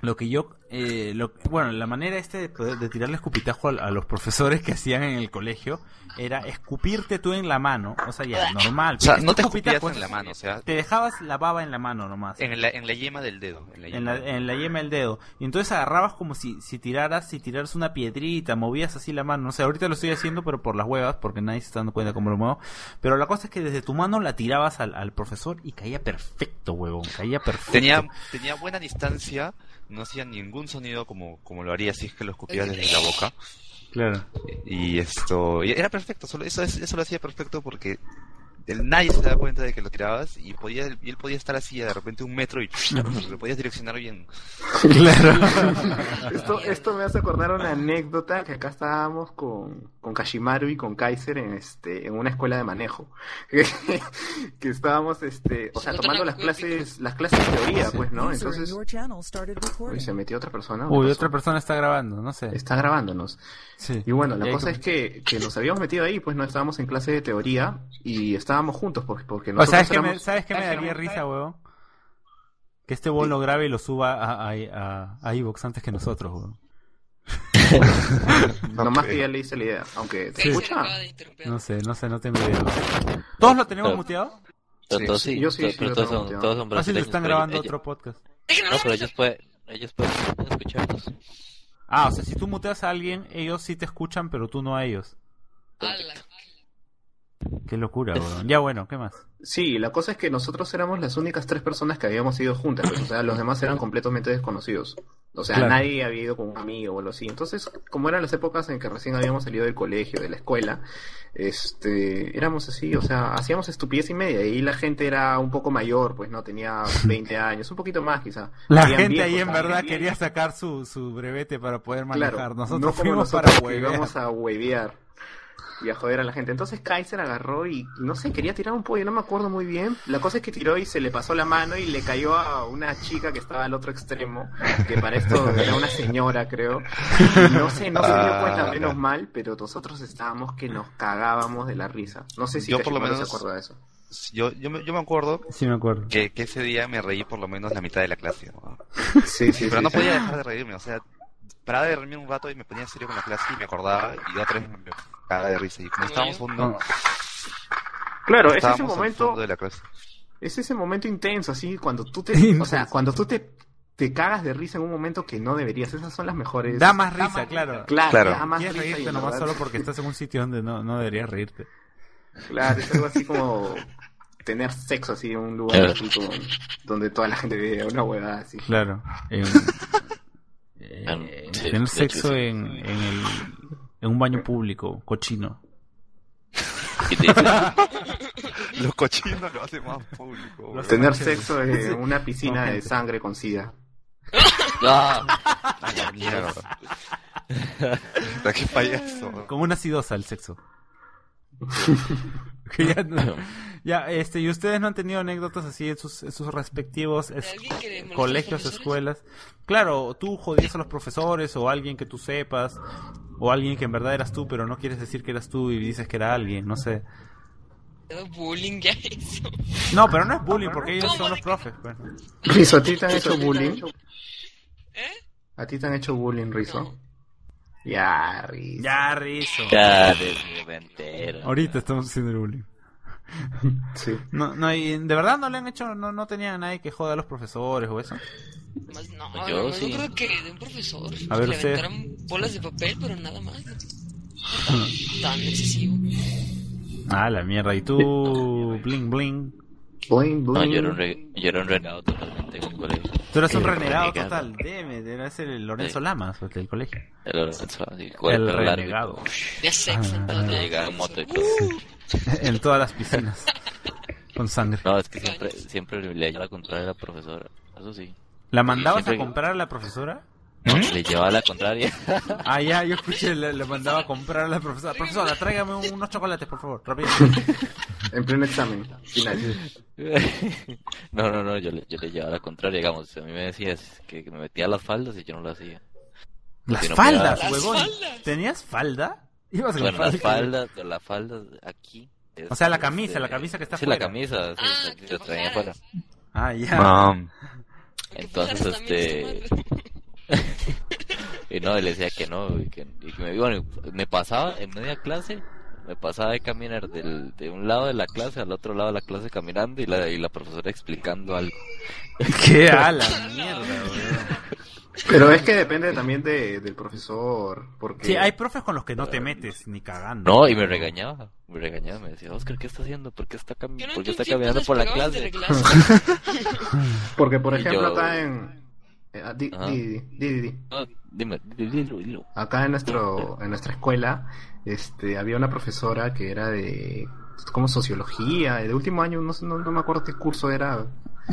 lo que yo, eh, lo, bueno, la manera este de, poder- de tirarle escupitajo a, a los profesores que hacían en el colegio era escupirte tú en la mano, o sea, ya, normal. O sea, no te escupías es- en la mano, o sea, Te dejabas la baba en la mano nomás. en la, en la yema del dedo. En la En yema la, en la yema del dedo. Y entonces agarrabas como si, si tiraras, si tiraras una piedrita, movías así la mano. No sé, ahorita lo estoy haciendo, pero por las huevas, porque nadie se está dando cuenta cómo lo muevo. Pero la cosa es que desde tu mano la tirabas al, al profesor y caía perfecto, huevón. Caía perfecto. Tenía, tenía buena distancia, no hacía ningún sonido como, como lo haría si es que lo escupías desde la boca. Claro. Y esto, y era perfecto, solo eso, eso lo hacía perfecto porque el- nadie se daba cuenta de que lo tirabas y podía, y él podía estar así de repente un metro y lo podías direccionar bien. Claro. Esto, esto me hace acordar una anécdota que acá estábamos con, con Kashimaru y con Kaiser en este en una escuela de manejo. que estábamos este, o sea, tomando las clases, las clases de teoría, pues, ¿no? Entonces, uy, se metió otra persona. ¿o Uy, otra persona está grabando, no sé. Está grabándonos. Sí. Y bueno, la cosa como- es que, que nos habíamos metido ahí, pues no estábamos en clase de teoría y estábamos juntos porque, porque O nosotros ¿sabes qué, me, éramos- ¿sabes qué me daría risa, huevón? Que este huevón lo grabe y lo suba a, a, a, antes que nosotros, huevón. Nomás que ya le hice la idea, aunque ¿se Ahí se escucha? No sé, no sé, no tengo idea. ¿Todos lo tenemos Pero- muteado? Pero Sí, todos sí, sí, yo sí, to- sí pero todos son, todos son Fácil brasileños. están pero grabando ellos- otro podcast. No, pero ellos pueden, ellos pueden escucharnos. Ah, o sea, si tú muteas a alguien, ellos sí te escuchan, pero tú no a ellos. Ala. Qué locura, weón. Ya bueno, ¿qué más? Sí, la cosa es que nosotros éramos las únicas tres personas que habíamos ido juntas, pues, o sea, los demás eran completamente desconocidos. O sea, Claro. nadie había ido con un amigo o algo así. Entonces, como eran las épocas en que recién habíamos salido del colegio, de la escuela, este, éramos así, o sea, hacíamos estupidez y media. Y la gente era un poco mayor, pues no tenía 20 años, un poquito más quizá. La Habían gente ahí en verdad quería sacar su, su brevete para poder manejar. Claro, nosotros no fuimos nosotros para huevear. íbamos a huevear y a joder a la gente. Entonces Kaiser agarró y no sé, quería tirar un pollo, no me acuerdo muy bien. La cosa es que tiró y se le pasó la mano y le cayó a una chica que estaba al otro extremo, que para esto era una señora, creo. Y no sé, no se dio Ah, cuenta, menos ya. mal, pero nosotros estábamos que nos cagábamos de la risa. No sé si Yo por lo menos- se acuerda de eso. Yo, yo, me, yo me acuerdo Sí, me acuerdo. que, que ese día me reí por lo menos la mitad de la clase. ¿no? Sí, sí, Pero sí, no sí. podía dejar de reírme, o sea, paraba de reírme un rato y me ponía serio con la clase y me acordaba y otra vez me cagaba de risa. Y como estábamos fondo, No. Claro, es ese momento fondo de la clase. Es ese momento intenso, así, cuando tú te... O sea, cuando tú te, te cagas de risa en un momento que no deberías. Esas son las mejores... Da más risa, claro. Claro, Claro. da más Quieres risa y reírte en nomás verdad- solo porque estás en un sitio donde no, no deberías reírte. Claro, es algo así como tener sexo así en un lugar Claro. así como donde toda la gente ve una huevada así. Claro. En- eh, Ah, sí, tener sexo en, en, el, en un baño público, cochino. Los cochinos lo hacen más público. Tener sexo en una piscina de sangre con sida. no, mierda. Qué payaso. Como una acidosa el sexo. Que ya, no- ya, este, y ustedes no han tenido anécdotas así en sus, en sus respectivos es- colegios, escuelas. Claro, tú jodías a los profesores o alguien que tú sepas, o alguien que en verdad eras tú, pero no quieres decir que eras tú y dices que era alguien, no sé. bullying ya eso. No, pero no es bullying porque ellos ¿Cómo son los profes. pues. Rizo, ¿a ti te han hecho bullying? ¿Eh? ¿A ti te han hecho bullying, Rizo? No. Ya, Rizo. Ya, Rizo. ya, desmentero. Ahorita estamos haciendo el bullying. Sí. No, no, y de verdad no le han hecho, no, no tenían a nadie que joda a los profesores o eso. Más, no, Yo no, no, sí. yo creo que de un profesor A ver, le usted. aventaran bolas de papel, pero nada más. ¿no? Tan, tan excesivo. Ah, la mierda. Y tú, bling bling. Boing, No, boing. yo era un, re- yo era un renegado totalmente en el colegio. Tú eras un El renegado renegado. total. Deme, eras el Lorenzo Sí. Lamas pues, del colegio. El Lorenzo, así, El con pelo largo y renegado. De sexo Ah, lados. llegaba en moto y todo. Uh, en todas las piscinas. Con sangre. No, es que siempre, siempre le llevaba la contraria a la profesora. Eso sí. ¿La mandabas a comprar a la profesora? Le llevaba la contraria. Ah, ya, yo escuché, le, le mandaba a comprar a la profesora. Profesora, tráigame un- unos chocolates, por favor, rápido. En pleno examen final. No, no, no, yo le, yo le llevaba la contraria. Digamos, a mí me decías que, me metía las faldas y yo no lo hacía. Las no faldas, huevón. ¿Tenías falda? Ibas con Bueno, las falda. faldas, la falda aquí. es- O sea, la es, camisa, eh, la camisa que está Sí, fuera. la camisa, sí, Ah, la- que la traía afuera. Ah, ya. Que Entonces, este-. Y no, le decía que no, y que, y que me, bueno, me pasaba en media clase, me pasaba de caminar del, de un lado de la clase al otro lado de la clase caminando y la, y la profesora explicando algo. Qué a la mierda, weón. Pero es que depende también de, del profesor. Porque Sí, hay profes con los que no te metes ni cagando. No, y me regañaba, me regañaba, me decía, Oscar, ¿qué está haciendo? ¿Por qué está, no ¿por qué está caminando por la clase? Porque, por ejemplo, yo- acá en. eh, di, Ajá. di, di, di, di. No, dime, dilo, dilo. Acá en nuestro en nuestra escuela este había una profesora que era de como sociología, de último año, no, sé- no, no me acuerdo qué curso era.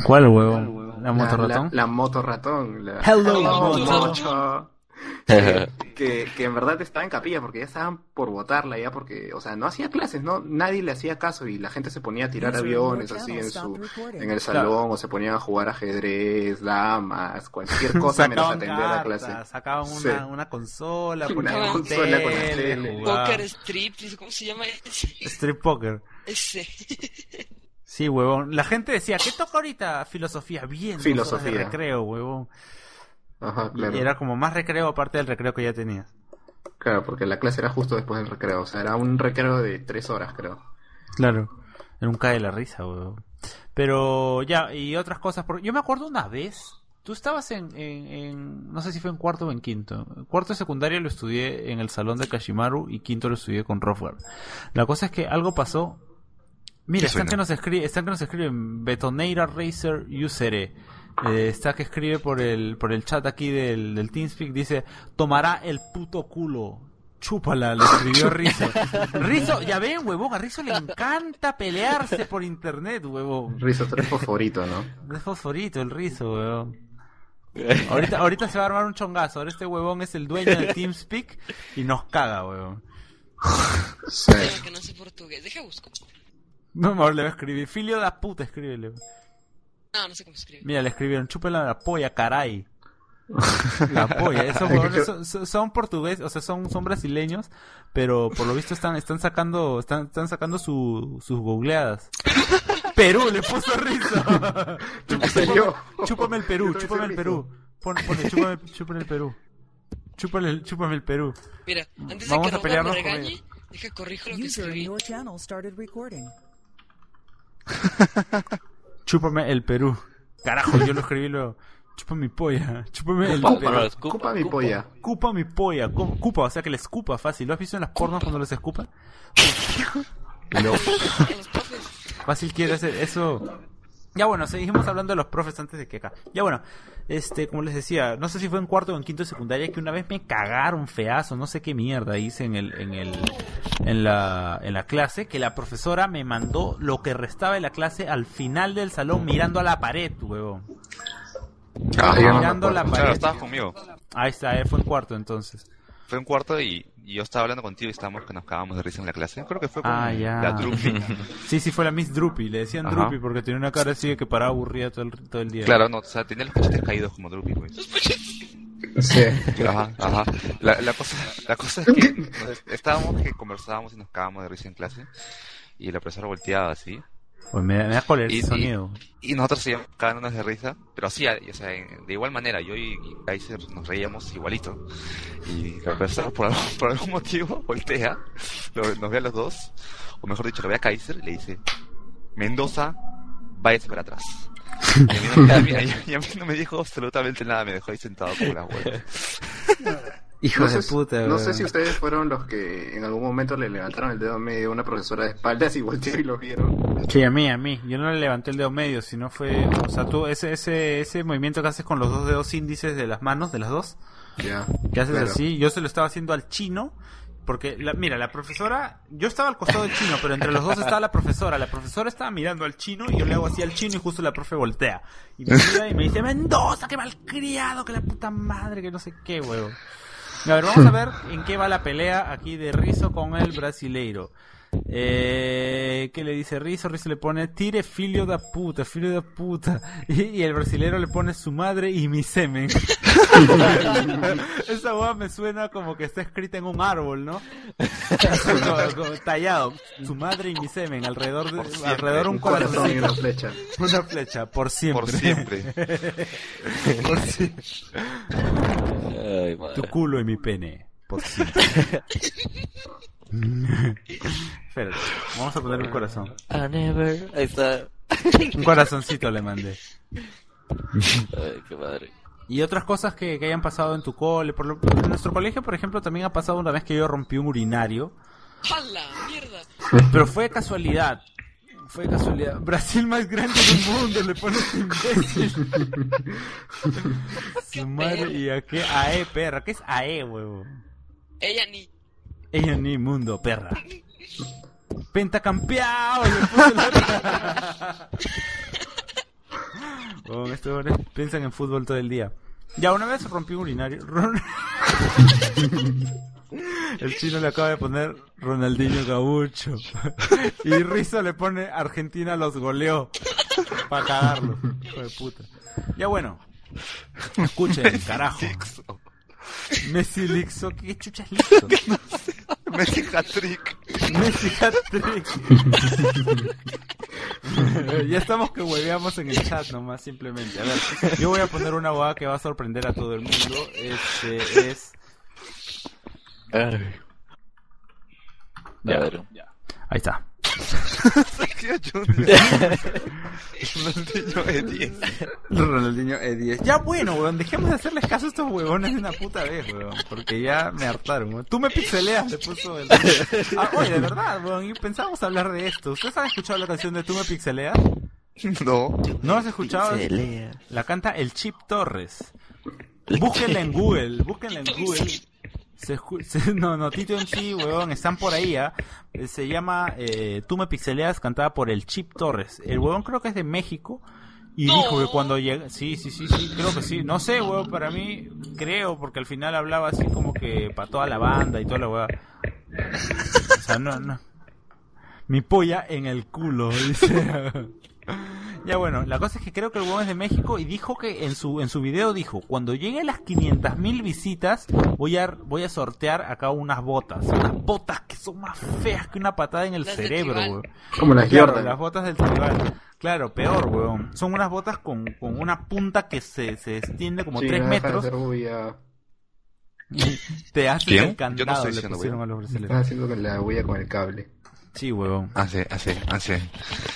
¿Cuál huevón? ¿La moto La, ratón? la moto ratón. la- Hello, moto. que, que, que en verdad estaba en capilla porque ya estaban por votarla ya porque, o sea, no hacía clases, no, nadie le hacía caso y la gente se ponía a tirar aviones así en su, en el salón o se ponían a jugar ajedrez, damas, cualquier cosa menos atender a cartas, clase. Sacaban Sí. una, una consola, Una consola con la tele. Poker Strip, ¿cómo se llama? Strip poker. Ese. Sí, huevón. La gente decía, ¿qué toca ahorita? Filosofía. Bien, Filosofía. de recreo, huevón. Ajá, Y claro. era como más recreo aparte del recreo que ya tenías. Claro, porque la clase era justo después del recreo, o sea, era un recreo de tres horas, creo. Claro. Era un cae de la risa, huevón. Pero ya, y otras cosas. Porque yo me acuerdo una vez, tú estabas en, en, en- no sé si fue en cuarto o en quinto. Cuarto de secundaria lo estudié en el salón de Kashimaru y quinto lo estudié con Rofgar. La cosa es que algo pasó Mira, ¿Qué están que nos escribe, están que nos escriben Betoneira Racer Usere. Eh, está que escribe por el por el chat aquí del, del TeamSpeak, dice, tomará el puto culo. Chúpala, le escribió Rizo. Rizo, ya ven, huevón, a Rizo le encanta pelearse por internet, huevón. Rizo, tú eres favorito, ¿no? Es fosforito el Rizo, huevón. Ahorita, ahorita se va a armar un chongazo. Ahora este huevón es el dueño de TeamSpeak y nos caga, huevón. Sí. Pero que no sé portugués. Deja busco. No, ahora le va a escribir. Filio da puta, escríbele. No, no sé cómo se escribe. Mira, le escribieron, chúpela la polla, caray. La polla, esos huevones son, son- son portugueses, o sea, son, son brasileños, pero por lo visto están, están sacando, están, están sacando su, sus googleadas. Perú, le puso risa. ¿En serio? Chúpame el Perú, chúpame el Perú. Pon, pone, chúpame, chúpame el Perú. Chúpame el, chúpame el Perú. Mira, antes Vamos de a que me pelearnos con regañe, deja corrijo lo que escribí. Chúpame el Perú. Carajo, yo lo escribí luego. Chúpame mi polla. Chúpame el Cupa, Perú. escupa, Cupa mi polla. Cupa mi polla. cu- Cupa, o sea que le escupa fácil. ¿Lo has visto en las pornos cuando les escupan? A los profes. Fácil quiere hacer eso. Ya bueno, seguimos hablando de los profes antes de que acá. Ya bueno, este, como les decía, no sé si fue en cuarto o en quinto de secundaria que una vez me cagaron feazo, no sé qué mierda hice en el, en el, en la, en la clase, que la profesora me mandó lo que restaba de la clase al final del salón mirando a la pared, huevón. Ah, ya no mirando la pared. Claro, estabas conmigo. Ahí está, eh, fue en cuarto entonces. Fue un cuarto y yo estaba hablando contigo y estábamos que nos cagábamos de risa en la clase. Creo que fue con Ah, ya. la Drupi. Sí, sí, fue la Miss Drupi, le decían Ajá. Drupi porque tenía una cara así de que paraba aburrida todo el, todo el día. Claro, no, o sea, tenía los cachetes caídos como Drupi, pues. Sí. Ajá, ajá. La, la cosa, la cosa es que nos- estábamos que conversábamos y nos cagábamos de risa en clase. Y la profesora volteaba así. Pues me, me da cólera Y- ese y- sonido. Y nosotros seguíamos cagándonos de risa, pero así, o sea, de igual manera, yo y, Kaiser nos reíamos igualito. Y la profesora, por, algún- por algún motivo, voltea, lo- nos ve a los dos, o mejor dicho, lo ve a Kaiser y le dice, Mendoza, váyase para atrás. Y a, mí no, a mí- a mí no me dijo absolutamente nada, me dejó ahí sentado como las huevas. Hijo No de sé, puta, no sé si ustedes fueron los que en algún momento le levantaron el dedo medio a una profesora de espaldas y volteó y lo vieron. Sí, a mí, a mí. Yo no le levanté el dedo medio, sino fue... O sea, tú, ese, ese, ese movimiento que haces con los dos dedos índices de las manos, de las dos, Ya. que haces Claro. así, yo se lo estaba haciendo al chino, porque, la, mira, la profesora, yo estaba al costado del chino, pero entre los dos estaba la profesora. La profesora estaba mirando al chino y yo le hago así al chino y justo la profe voltea. Y me mira y me dice, Mendoza, qué malcriado, que la puta madre, que no sé qué, huevo. A ver, vamos a ver en qué va la pelea aquí de Rizo con el brasileiro. Eh, ¿Qué le dice Rizo? Rizo le pone, tire filio da puta, filio da puta. Y, y el brasilero le pone su madre y mi semen. Esa hueá me suena como que está escrita en un árbol, ¿no? Como- como tallado. Su madre y mi semen, alrededor de, alrededor un corazón y una flecha. Una flecha, por siempre. Por siempre. por siempre. Ay, Tu culo y mi pene. Por siempre. Espérate, vamos a poner un corazón. I never. Ahí está. Un corazoncito le mandé. Ay, qué madre. Y otras cosas que, que hayan pasado en tu cole. Por lo- en nuestro colegio, por ejemplo, también ha pasado una vez que yo rompí un urinario. ¡A la mierda! Pero fue casualidad. Fue casualidad. Brasil más grande del mundo, le pones imbécil. Su madre, ¿y a qué? AE, perra. ¿Qué es AE, huevo? Ella ni. Ella ni mundo, perra. Pentacampeado, Oh, estos hombres piensan en fútbol todo el día. Ya una vez rompí un urinario. El chino le acaba de poner Ronaldinho Gaucho. Y Rizzo le pone Argentina los goleó. Para cagarlo. Hijo de puta. Ya bueno. Escuchen, carajo. Messi Lixo. ¿Qué chucha es Lixo? Messi hat-trick. Messi hat-trick. ya estamos que hueveamos en el chat nomás, simplemente. A ver, yo voy a poner una hueá que va a sorprender a todo el mundo. Este es... Ay. Ya. A ver. Ahí está. Ronaldinho de 10. Ronaldinho E10. Ya bueno, weón, dejemos de hacerles caso a estos huevones de una puta vez, weón. Porque ya me hartaron, weón. Tú me pixeleas, le puso el... Ah, oye, de verdad, weón, y pensábamos hablar de esto. ¿Ustedes han escuchado la canción de Tú me pixeleas? No. ¿No has escuchado? La canta el Chip Torres. Búsquenla en Google, búsquenla en Google. Se, escu- se- no, no, Tito en sí, weón, están por ahí, ¿ah? Eh, Se llama eh, Tú me pixeleas, cantada por el Chip Torres. El weón creo que es de México. Y No. dijo que cuando llega... Sí, sí, sí, sí, creo que sí. No sé, weón, para mí, creo, porque al final hablaba así como que para toda la banda y toda la weá. O sea, no, no. Mi polla en el culo, dice. Ya bueno, la cosa es que creo que el huevón es de México y dijo que en su en su video dijo, cuando llegue a las 500.000 visitas voy a voy a sortear acá unas botas, unas botas que son más feas que una patada en el Las cerebro, weón. Como las Claro, Jordan. las botas del tribal. Claro, peor, weón. Son unas botas con, con una punta que se, se extiende como Sí, 3 no deja de metros ser bulla. y te hace ¿Quién? el Yo no estoy le pusieron a los Estás brasileños. haciendo con la huella con el cable. Sí, weón. Hace, hace, hace.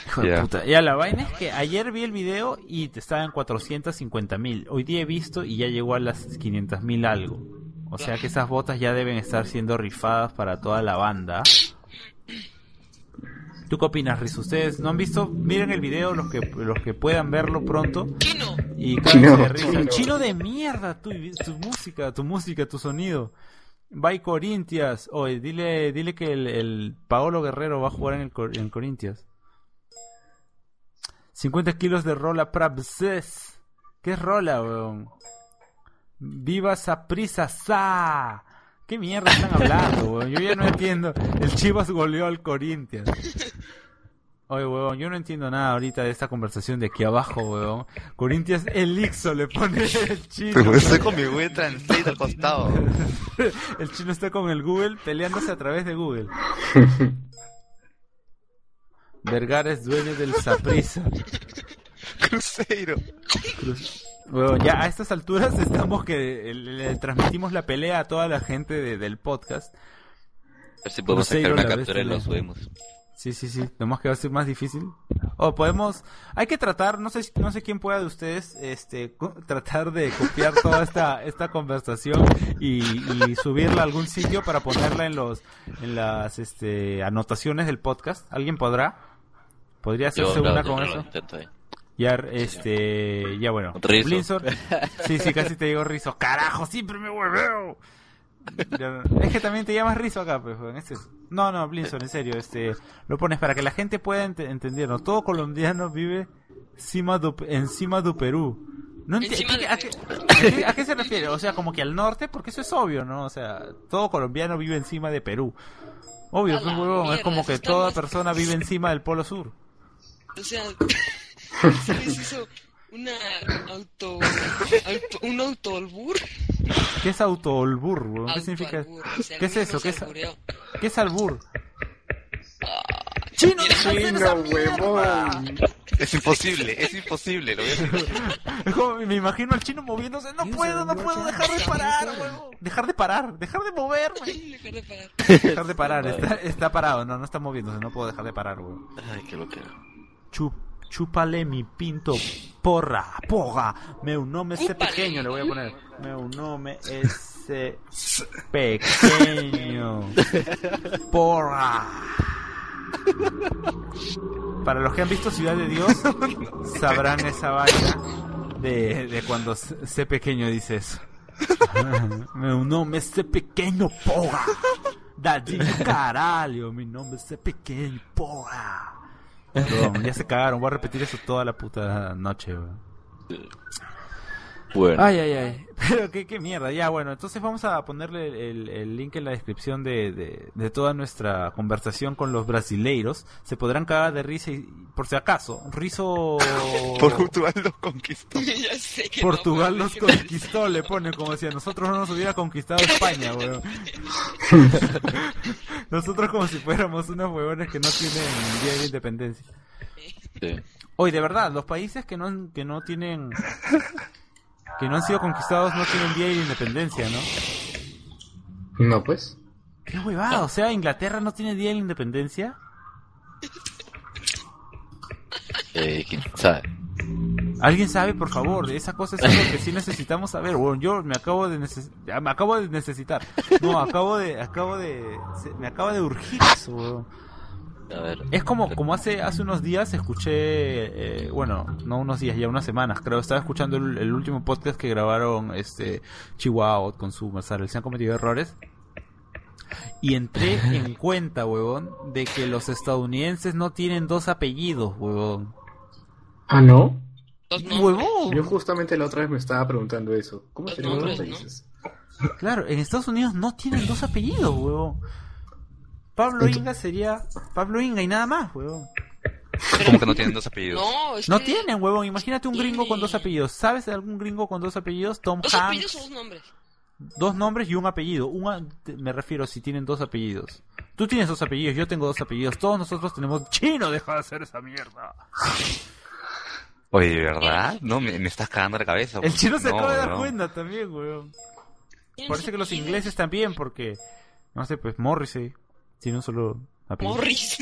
Hijo de Ya. puta. Ya, la vaina es que ayer vi el video y te estaba en 450 mil. Hoy día he visto y ya llegó a las 500 mil algo. O sea que esas botas ya deben estar siendo rifadas para toda la banda. ¿Tú qué opinas, Riz? ¿Ustedes no han visto? Miren el video, los que, los que puedan verlo pronto. Chino. Y Chino, de risa. chino. Chino de mierda, tu, tu música, tu música, tu sonido. By Corintias. Oye, dile, dile que el, Paolo Guerrero va a jugar en el Cor- en Corintias. 50 kilos de rola Prabses. ¿Qué rola, weón? Viva Saprisa Sa. ¿Qué mierda están hablando, weón? Yo ya no entiendo. El Chivas goleó al Corinthians. Oye, weón, yo no entiendo nada ahorita de esta conversación de aquí abajo, weón. Corinthians Elixo le pone el chino. Pero estoy con mi Google Translate al costado. El chino está con el Google peleándose a través de Google. Vergara es dueño del Saprissa. Cruzeiro. Bueno, ya a estas alturas estamos que le, le transmitimos la pelea a toda la gente de- del podcast. A ver si podemos Cruzeiro, sacar una la captura y lo subimos. Sí, sí, sí. Nomás que va a ser más difícil. O podemos, hay que tratar, no sé, no sé quién pueda de ustedes, este, tratar de copiar toda esta, esta conversación y, y subirla a algún sitio para ponerla en los, en las, este, anotaciones del podcast. ¿Alguien podrá? ¿Podría Yo, hacerse claro, una yo con eso? intento. Ya, este, ya bueno. Rizo. Sí, sí, casi te digo Rizo. Carajo, siempre me hueveo. Es que también te llamas Rizo acá, pues, joven, ese es- No, no, Blinzor, en serio, este, lo pones para que la gente pueda ent- entenderlo. Todo colombiano vive encima do, encima do Perú. No enti- Encima ¿qué- de a, qué, a qué- a qué se refiere? O sea, como que al norte, porque eso es obvio, ¿no? O sea, todo colombiano vive encima de Perú. Obvio, A pues, la huevón, es como eso que toda persona vive encima del polo sur. O sea, se les hizo una auto, auto un autoalbur. ¿Qué es autoolbur, weón? ¿Qué significa? Autoalbur, o sea, ¿Qué es eso? ¿Qué es. ¿Qué es albur? ¡Chino, Chino, huevón. Es imposible, es imposible. Lo voy a hacer. Es como- Me imagino al chino moviéndose. No puedo, no puedo dejar de parar, weón. Dejar de parar, dejar de moverme. Dejar de parar. Dejar de parar, está, está parado, no, no está moviéndose, no puedo dejar de parar, weón. Ay, qué loquero. Chup, chúpale mi pinto, porra, porra. Meu nome Chúpale. pequeño, le voy a poner. Meu nome es pequeño. Porra. Para los que han visto Ciudad de Dios, sabrán esa vaina de, de cuando sé pequeño dice eso. Meu nome es pequeño, porra. Dadinho caralho, mi nombre es pequeño, porra. Ya se cagaron, voy a repetir eso toda la puta noche, weón. Bueno, Ay, ay, ay. Pero qué, qué mierda. Ya, bueno, entonces vamos a ponerle el, el link en la descripción de, de, de toda nuestra conversación con los brasileiros. Se podrán cagar de risa y, por si acaso, Rizo... Portugal los conquistó. ya sé que Portugal no, los conquistó, le pone como si a nosotros no nos hubiera conquistado España, weón. Nosotros como si fuéramos unos huevones que no tienen día de independencia. sí. Hoy, de verdad, los países que no, que no tienen... Que no han sido conquistados no tienen día de independencia, ¿no? No, pues. Qué huevada, o sea, Inglaterra no tiene día de la independencia. Eh, quién sabe. ¿Alguien sabe, por favor? Esa cosa es algo que sí necesitamos saber. Bueno, yo me acabo de neces- ya, me acabo de necesitar. No, acabo de, acabo de, me acaba de urgir eso, weón. A ver. Es como, como hace, hace unos días escuché, eh, bueno, no unos días, ya unas semanas, creo, estaba escuchando el, el último podcast que grabaron este Chihuahua con su Mazar, se han cometido errores. Y entré en cuenta, huevón, de que los estadounidenses no tienen dos apellidos, huevón. Ah, ¿no? Dos. ¡Huevón! Yo justamente la otra vez me estaba preguntando eso. ¿Cómo nombres, ¿no? países? Claro, en Estados Unidos no tienen dos apellidos, huevón. Pablo Inga sería Pablo Inga y nada más, huevón. Como que no tienen dos apellidos. No, es No tienen, huevón. Imagínate un gringo con dos apellidos. ¿Sabes de algún gringo con dos apellidos? Tom Dos Hanks. apellidos o dos nombres. Dos nombres y un apellido. Una, te- me refiero si tienen dos apellidos. Tú tienes dos apellidos, yo tengo dos apellidos. Todos nosotros tenemos. Chino, deja de hacer esa mierda. Oye, ¿de verdad? No, me, me estás cagando la cabeza. El chino se No, acaba de dar no. cuenta también, weón. Parece que los ingleses también, porque. No sé, pues Morrissey tiene un solo apellido. Morris.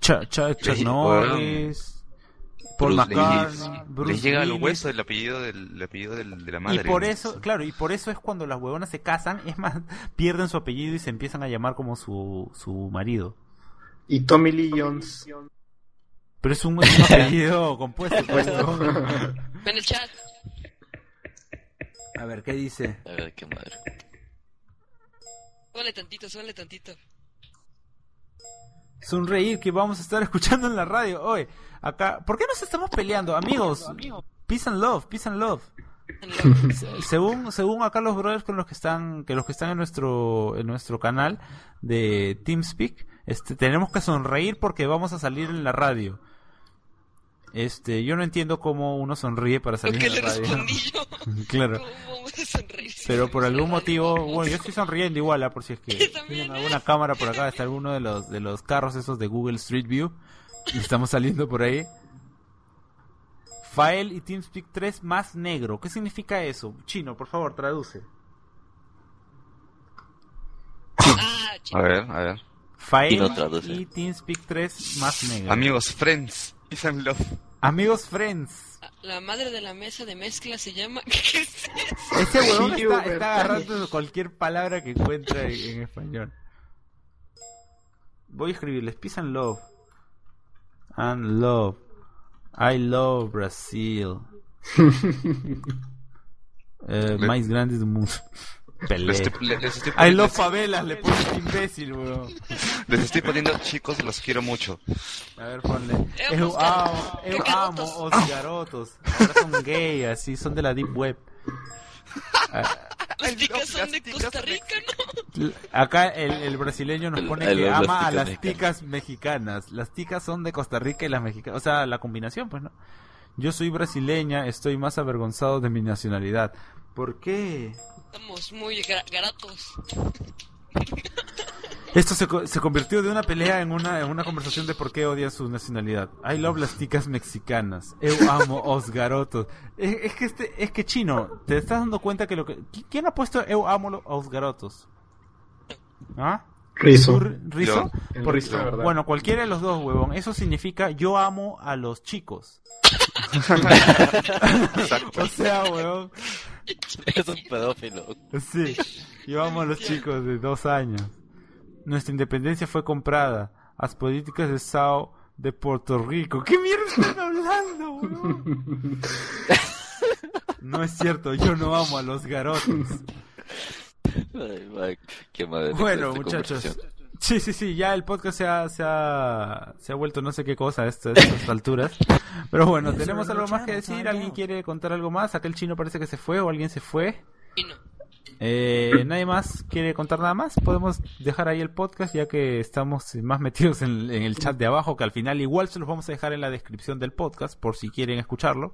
Cha, cha, Chuck Le- Norris. Paul Bruce McCartney. Les Bruce llega al hueso el apellido del, el apellido del- de la madre. Y por eso, claro, y por eso es cuando las huevonas se casan, es más, pierden su apellido y se empiezan a llamar como su, su marido. Y Tommy Lee Jones. Pero es un, es un apellido compuesto. pues, ¿no? En el chat. A ver, ¿qué dice? A ver, qué madre. Súbale tantito, súbale tantito. Sonreír que vamos a estar escuchando en la radio. Oye, acá, ¿por qué nos estamos peleando? Amigos, peace and love, peace and love. Se- según según acá los brothers con los que están que los que están en nuestro en nuestro canal de TeamSpeak este tenemos que sonreír porque vamos a salir en la radio este yo no entiendo cómo uno sonríe para salir le la radio yo. claro ¿Cómo vamos a sonreír? pero por algún motivo bueno yo estoy sonriendo igual ¿ah? por si es que Yo también, tienen ¿eh? alguna cámara por acá está alguno de los de los carros esos de Google Street View y estamos saliendo por ahí File y TeamSpeak 3 más negro. ¿Qué significa eso? Chino, por favor, traduce. Ah. A ver, a ver. File Y no traduce. y TeamSpeak 3 más negro. Amigos, friends, peace and love. Amigos friends. La madre de la mesa de mezcla se llama. ¿Qué es eso? Ese huevón Sí, está, agarrando cualquier palabra que encuentra en, en español. Voy a escribirles peace and love. And love. I love Brasil. Eh, más grande del mundo. Pelé. Les estoy, le- les, estoy I poniendo, love favelas, le pone este imbécil, weón. les estoy poniendo, chicos, los quiero mucho. A ver, ponle. Eh, Eu amo, eu Cacarotos. amo os garotos. Ahora son gay, así, son de la deep web. Ah, Las ticas son de Costa Rica, ¿no? Acá el, el brasileño nos pone el- que ama a las ticas mexicanas. Las ticas son de Costa Rica y las mexicanas. O sea, la combinación, pues, ¿no? Yo soy brasileña, estoy más avergonzado de mi nacionalidad. ¿Por qué? Estamos muy gra- garatos. Esto se, co- se convirtió de una pelea en una, en una conversación de por qué odian su nacionalidad. I love las ticas mexicanas. Eu amo os garotos. Es, es que este, es que chino, ¿te estás dando cuenta que lo que... ¿qui- ¿Quién ha puesto eu amo os garotos? ¿Ah? Rizo. ¿Tú, Rizo? Por- Rizo, bueno, cualquiera de los dos, huevón. Eso significa yo amo a los chicos. Exacto. O sea, huevón. Es un pedófilo. Sí, yo amo a los chicos de dos años. Nuestra independencia fue comprada. Las políticas de Sao de Puerto Rico. ¿Qué mierda están hablando? No es cierto, yo no amo a los garotos. Ay, Mike, qué madre. Bueno, muchachos. Sí, sí, sí, ya el podcast se ha, se ha, se ha vuelto no sé qué cosa a estas, a estas alturas. Pero bueno, tenemos algo más que decir. ¿Alguien quiere contar algo más? Aquel chino parece que se fue o alguien se fue. Eh, ¿Nadie más quiere contar nada más? Podemos dejar ahí el podcast ya que estamos más metidos en, en el chat de abajo, que al final igual se los vamos a dejar en la descripción del podcast por si quieren escucharlo.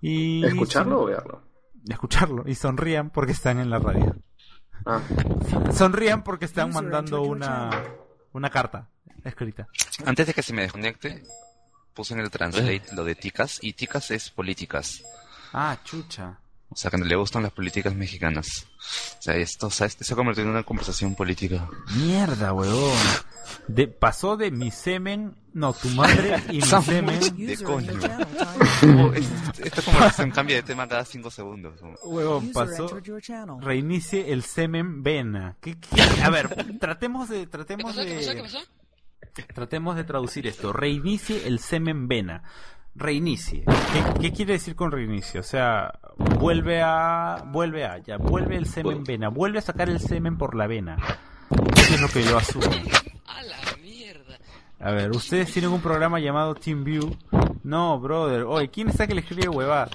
Y ¿Escucharlo o verlo? escucharlo y sonrían porque están en la radio. Ah, Sonrían porque están mandando una, una carta escrita. Antes de que se me desconecte, puse en el translate lo de ticas, y ticas es políticas. Ah, chucha. O sea, que no le gustan las políticas mexicanas. O sea, esto, o sea, esto se ha convertido en una conversación política. Mierda, weón. De, pasó de mi semen, no, tu madre y mi semen. De coño. Oh, es- esta conversación cambia de tema cada cinco segundos. ¿no? Huevón, pasó. Reinicie el semen vena. ¿Qué, qué? A ver, tratemos de, ¿Qué tratemos pasó? ¿Qué pasó? ¿Qué de, pasó? tratemos de traducir esto. Reinicie el semen vena. Reinicie. ¿Qué, qué quiere decir con reinicie? O sea, vuelve a, vuelve a, ya, vuelve el semen vena, vuelve a sacar el semen por la vena. Eso es lo que yo asumo. A la mierda. A ver, ustedes tienen un programa llamado TeamView. No, brother. Oye, ¿quién está que le escribe huevada?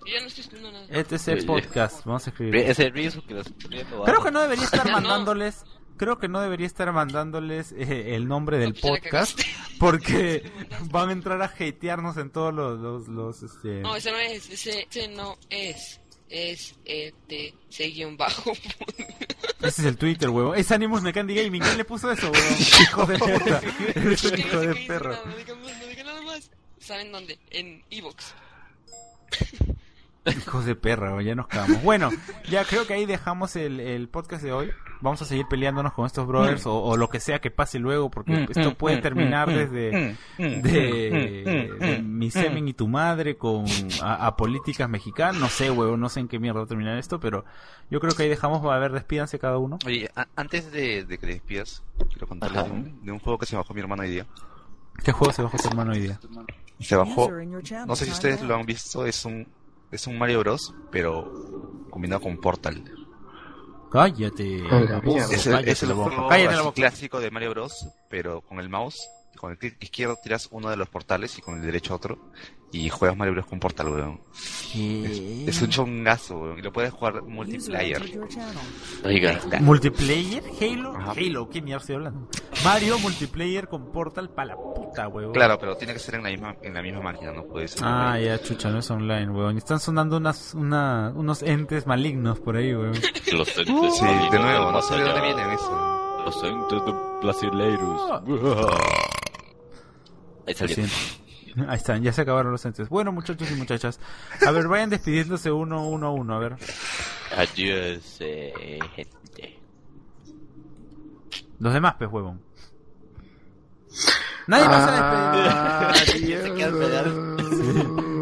Yo ya no estoy escribiendo nada. Este es el podcast. Vamos a escribir. Ese riesgo que lo estoy. Creo que no debería estar mandándoles. Creo que no debería estar mandándoles eh, el nombre del No, podcast porque van a entrar a hatearnos en todos los, los, los, este... No, ese no es, ese, ese no es. Es E T C guion bajo. Ese es el Twitter, huevón. Es Animus Mecandi Gaming. ¿Quién le puso eso, huevón? Hijo de puta. Hijo de perro. No digan nada más. ¿Saben dónde? En Evox. Hijos de perra, ya nos cagamos. Bueno, ya creo que ahí dejamos el, el podcast de hoy. Vamos a seguir peleándonos con estos brothers o, o lo que sea que pase luego porque esto puede terminar desde de, de mi semen y tu madre con a, a políticas mexicanas. No sé, huevón, no sé en qué mierda va a terminar esto, pero yo creo que ahí dejamos. A ver, despídanse cada uno. Oye, a- antes de, de que te despidas, quiero contarles de un, de un juego que se bajó mi hermano hoy día. ¿Qué juego se bajó tu hermano hoy día? Se bajó, no sé si ustedes lo han visto, es un es un Mario Bros, pero combinado con Portal. Cállate. La. Es el, es juego Cállate así clásico de Mario Bros, pero con el mouse, con el clic izquierdo tiras uno de los portales y con el derecho otro, y juegas Mario Bros con Portal, weón. ¿Qué? Es un chongazo, weón, y lo puedes jugar multiplayer. Oiga, ¿Multiplayer? ¿Halo? Ajá. Halo, ¿qué mierda estoy hablando? Mario multiplayer con Portal para la puta, huevón. Claro, pero tiene que ser en la misma, en la misma máquina, no puede ser. Ah, ya, chucha, no es online, weón. Y Están sonando unas, una, unos entes malignos por ahí, weón. los entes Sí, de nuevo, no sé de dónde vienen eso. Los entes de Brasileiros. Ahí salió. Ahí están, ya se acabaron los entes. Bueno, muchachos y muchachas. A ver, vayan despidiéndose uno, uno a uno, a ver. Adiós, eh, gente. Los demás, pues, huevón. Nadie más se ha despedido. Se quedan pegados.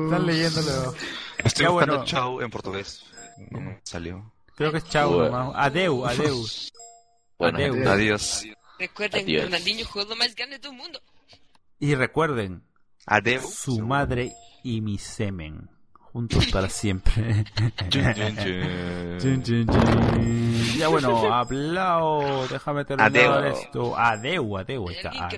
Están leyéndolo. Estoy Ya, buscando bueno. chau en portugués. No me salió. Creo que es chao Bueno. nomás. Adeu, adeu. Bueno, Adiós. Recuerden. Ronaldinho jugó lo más grande del mundo. Y recuerden, Adiós. su madre y mi semen. Juntos para siempre. Ya bueno, hablao. Déjame terminar Adeu. esto. Adeu, adeu. está.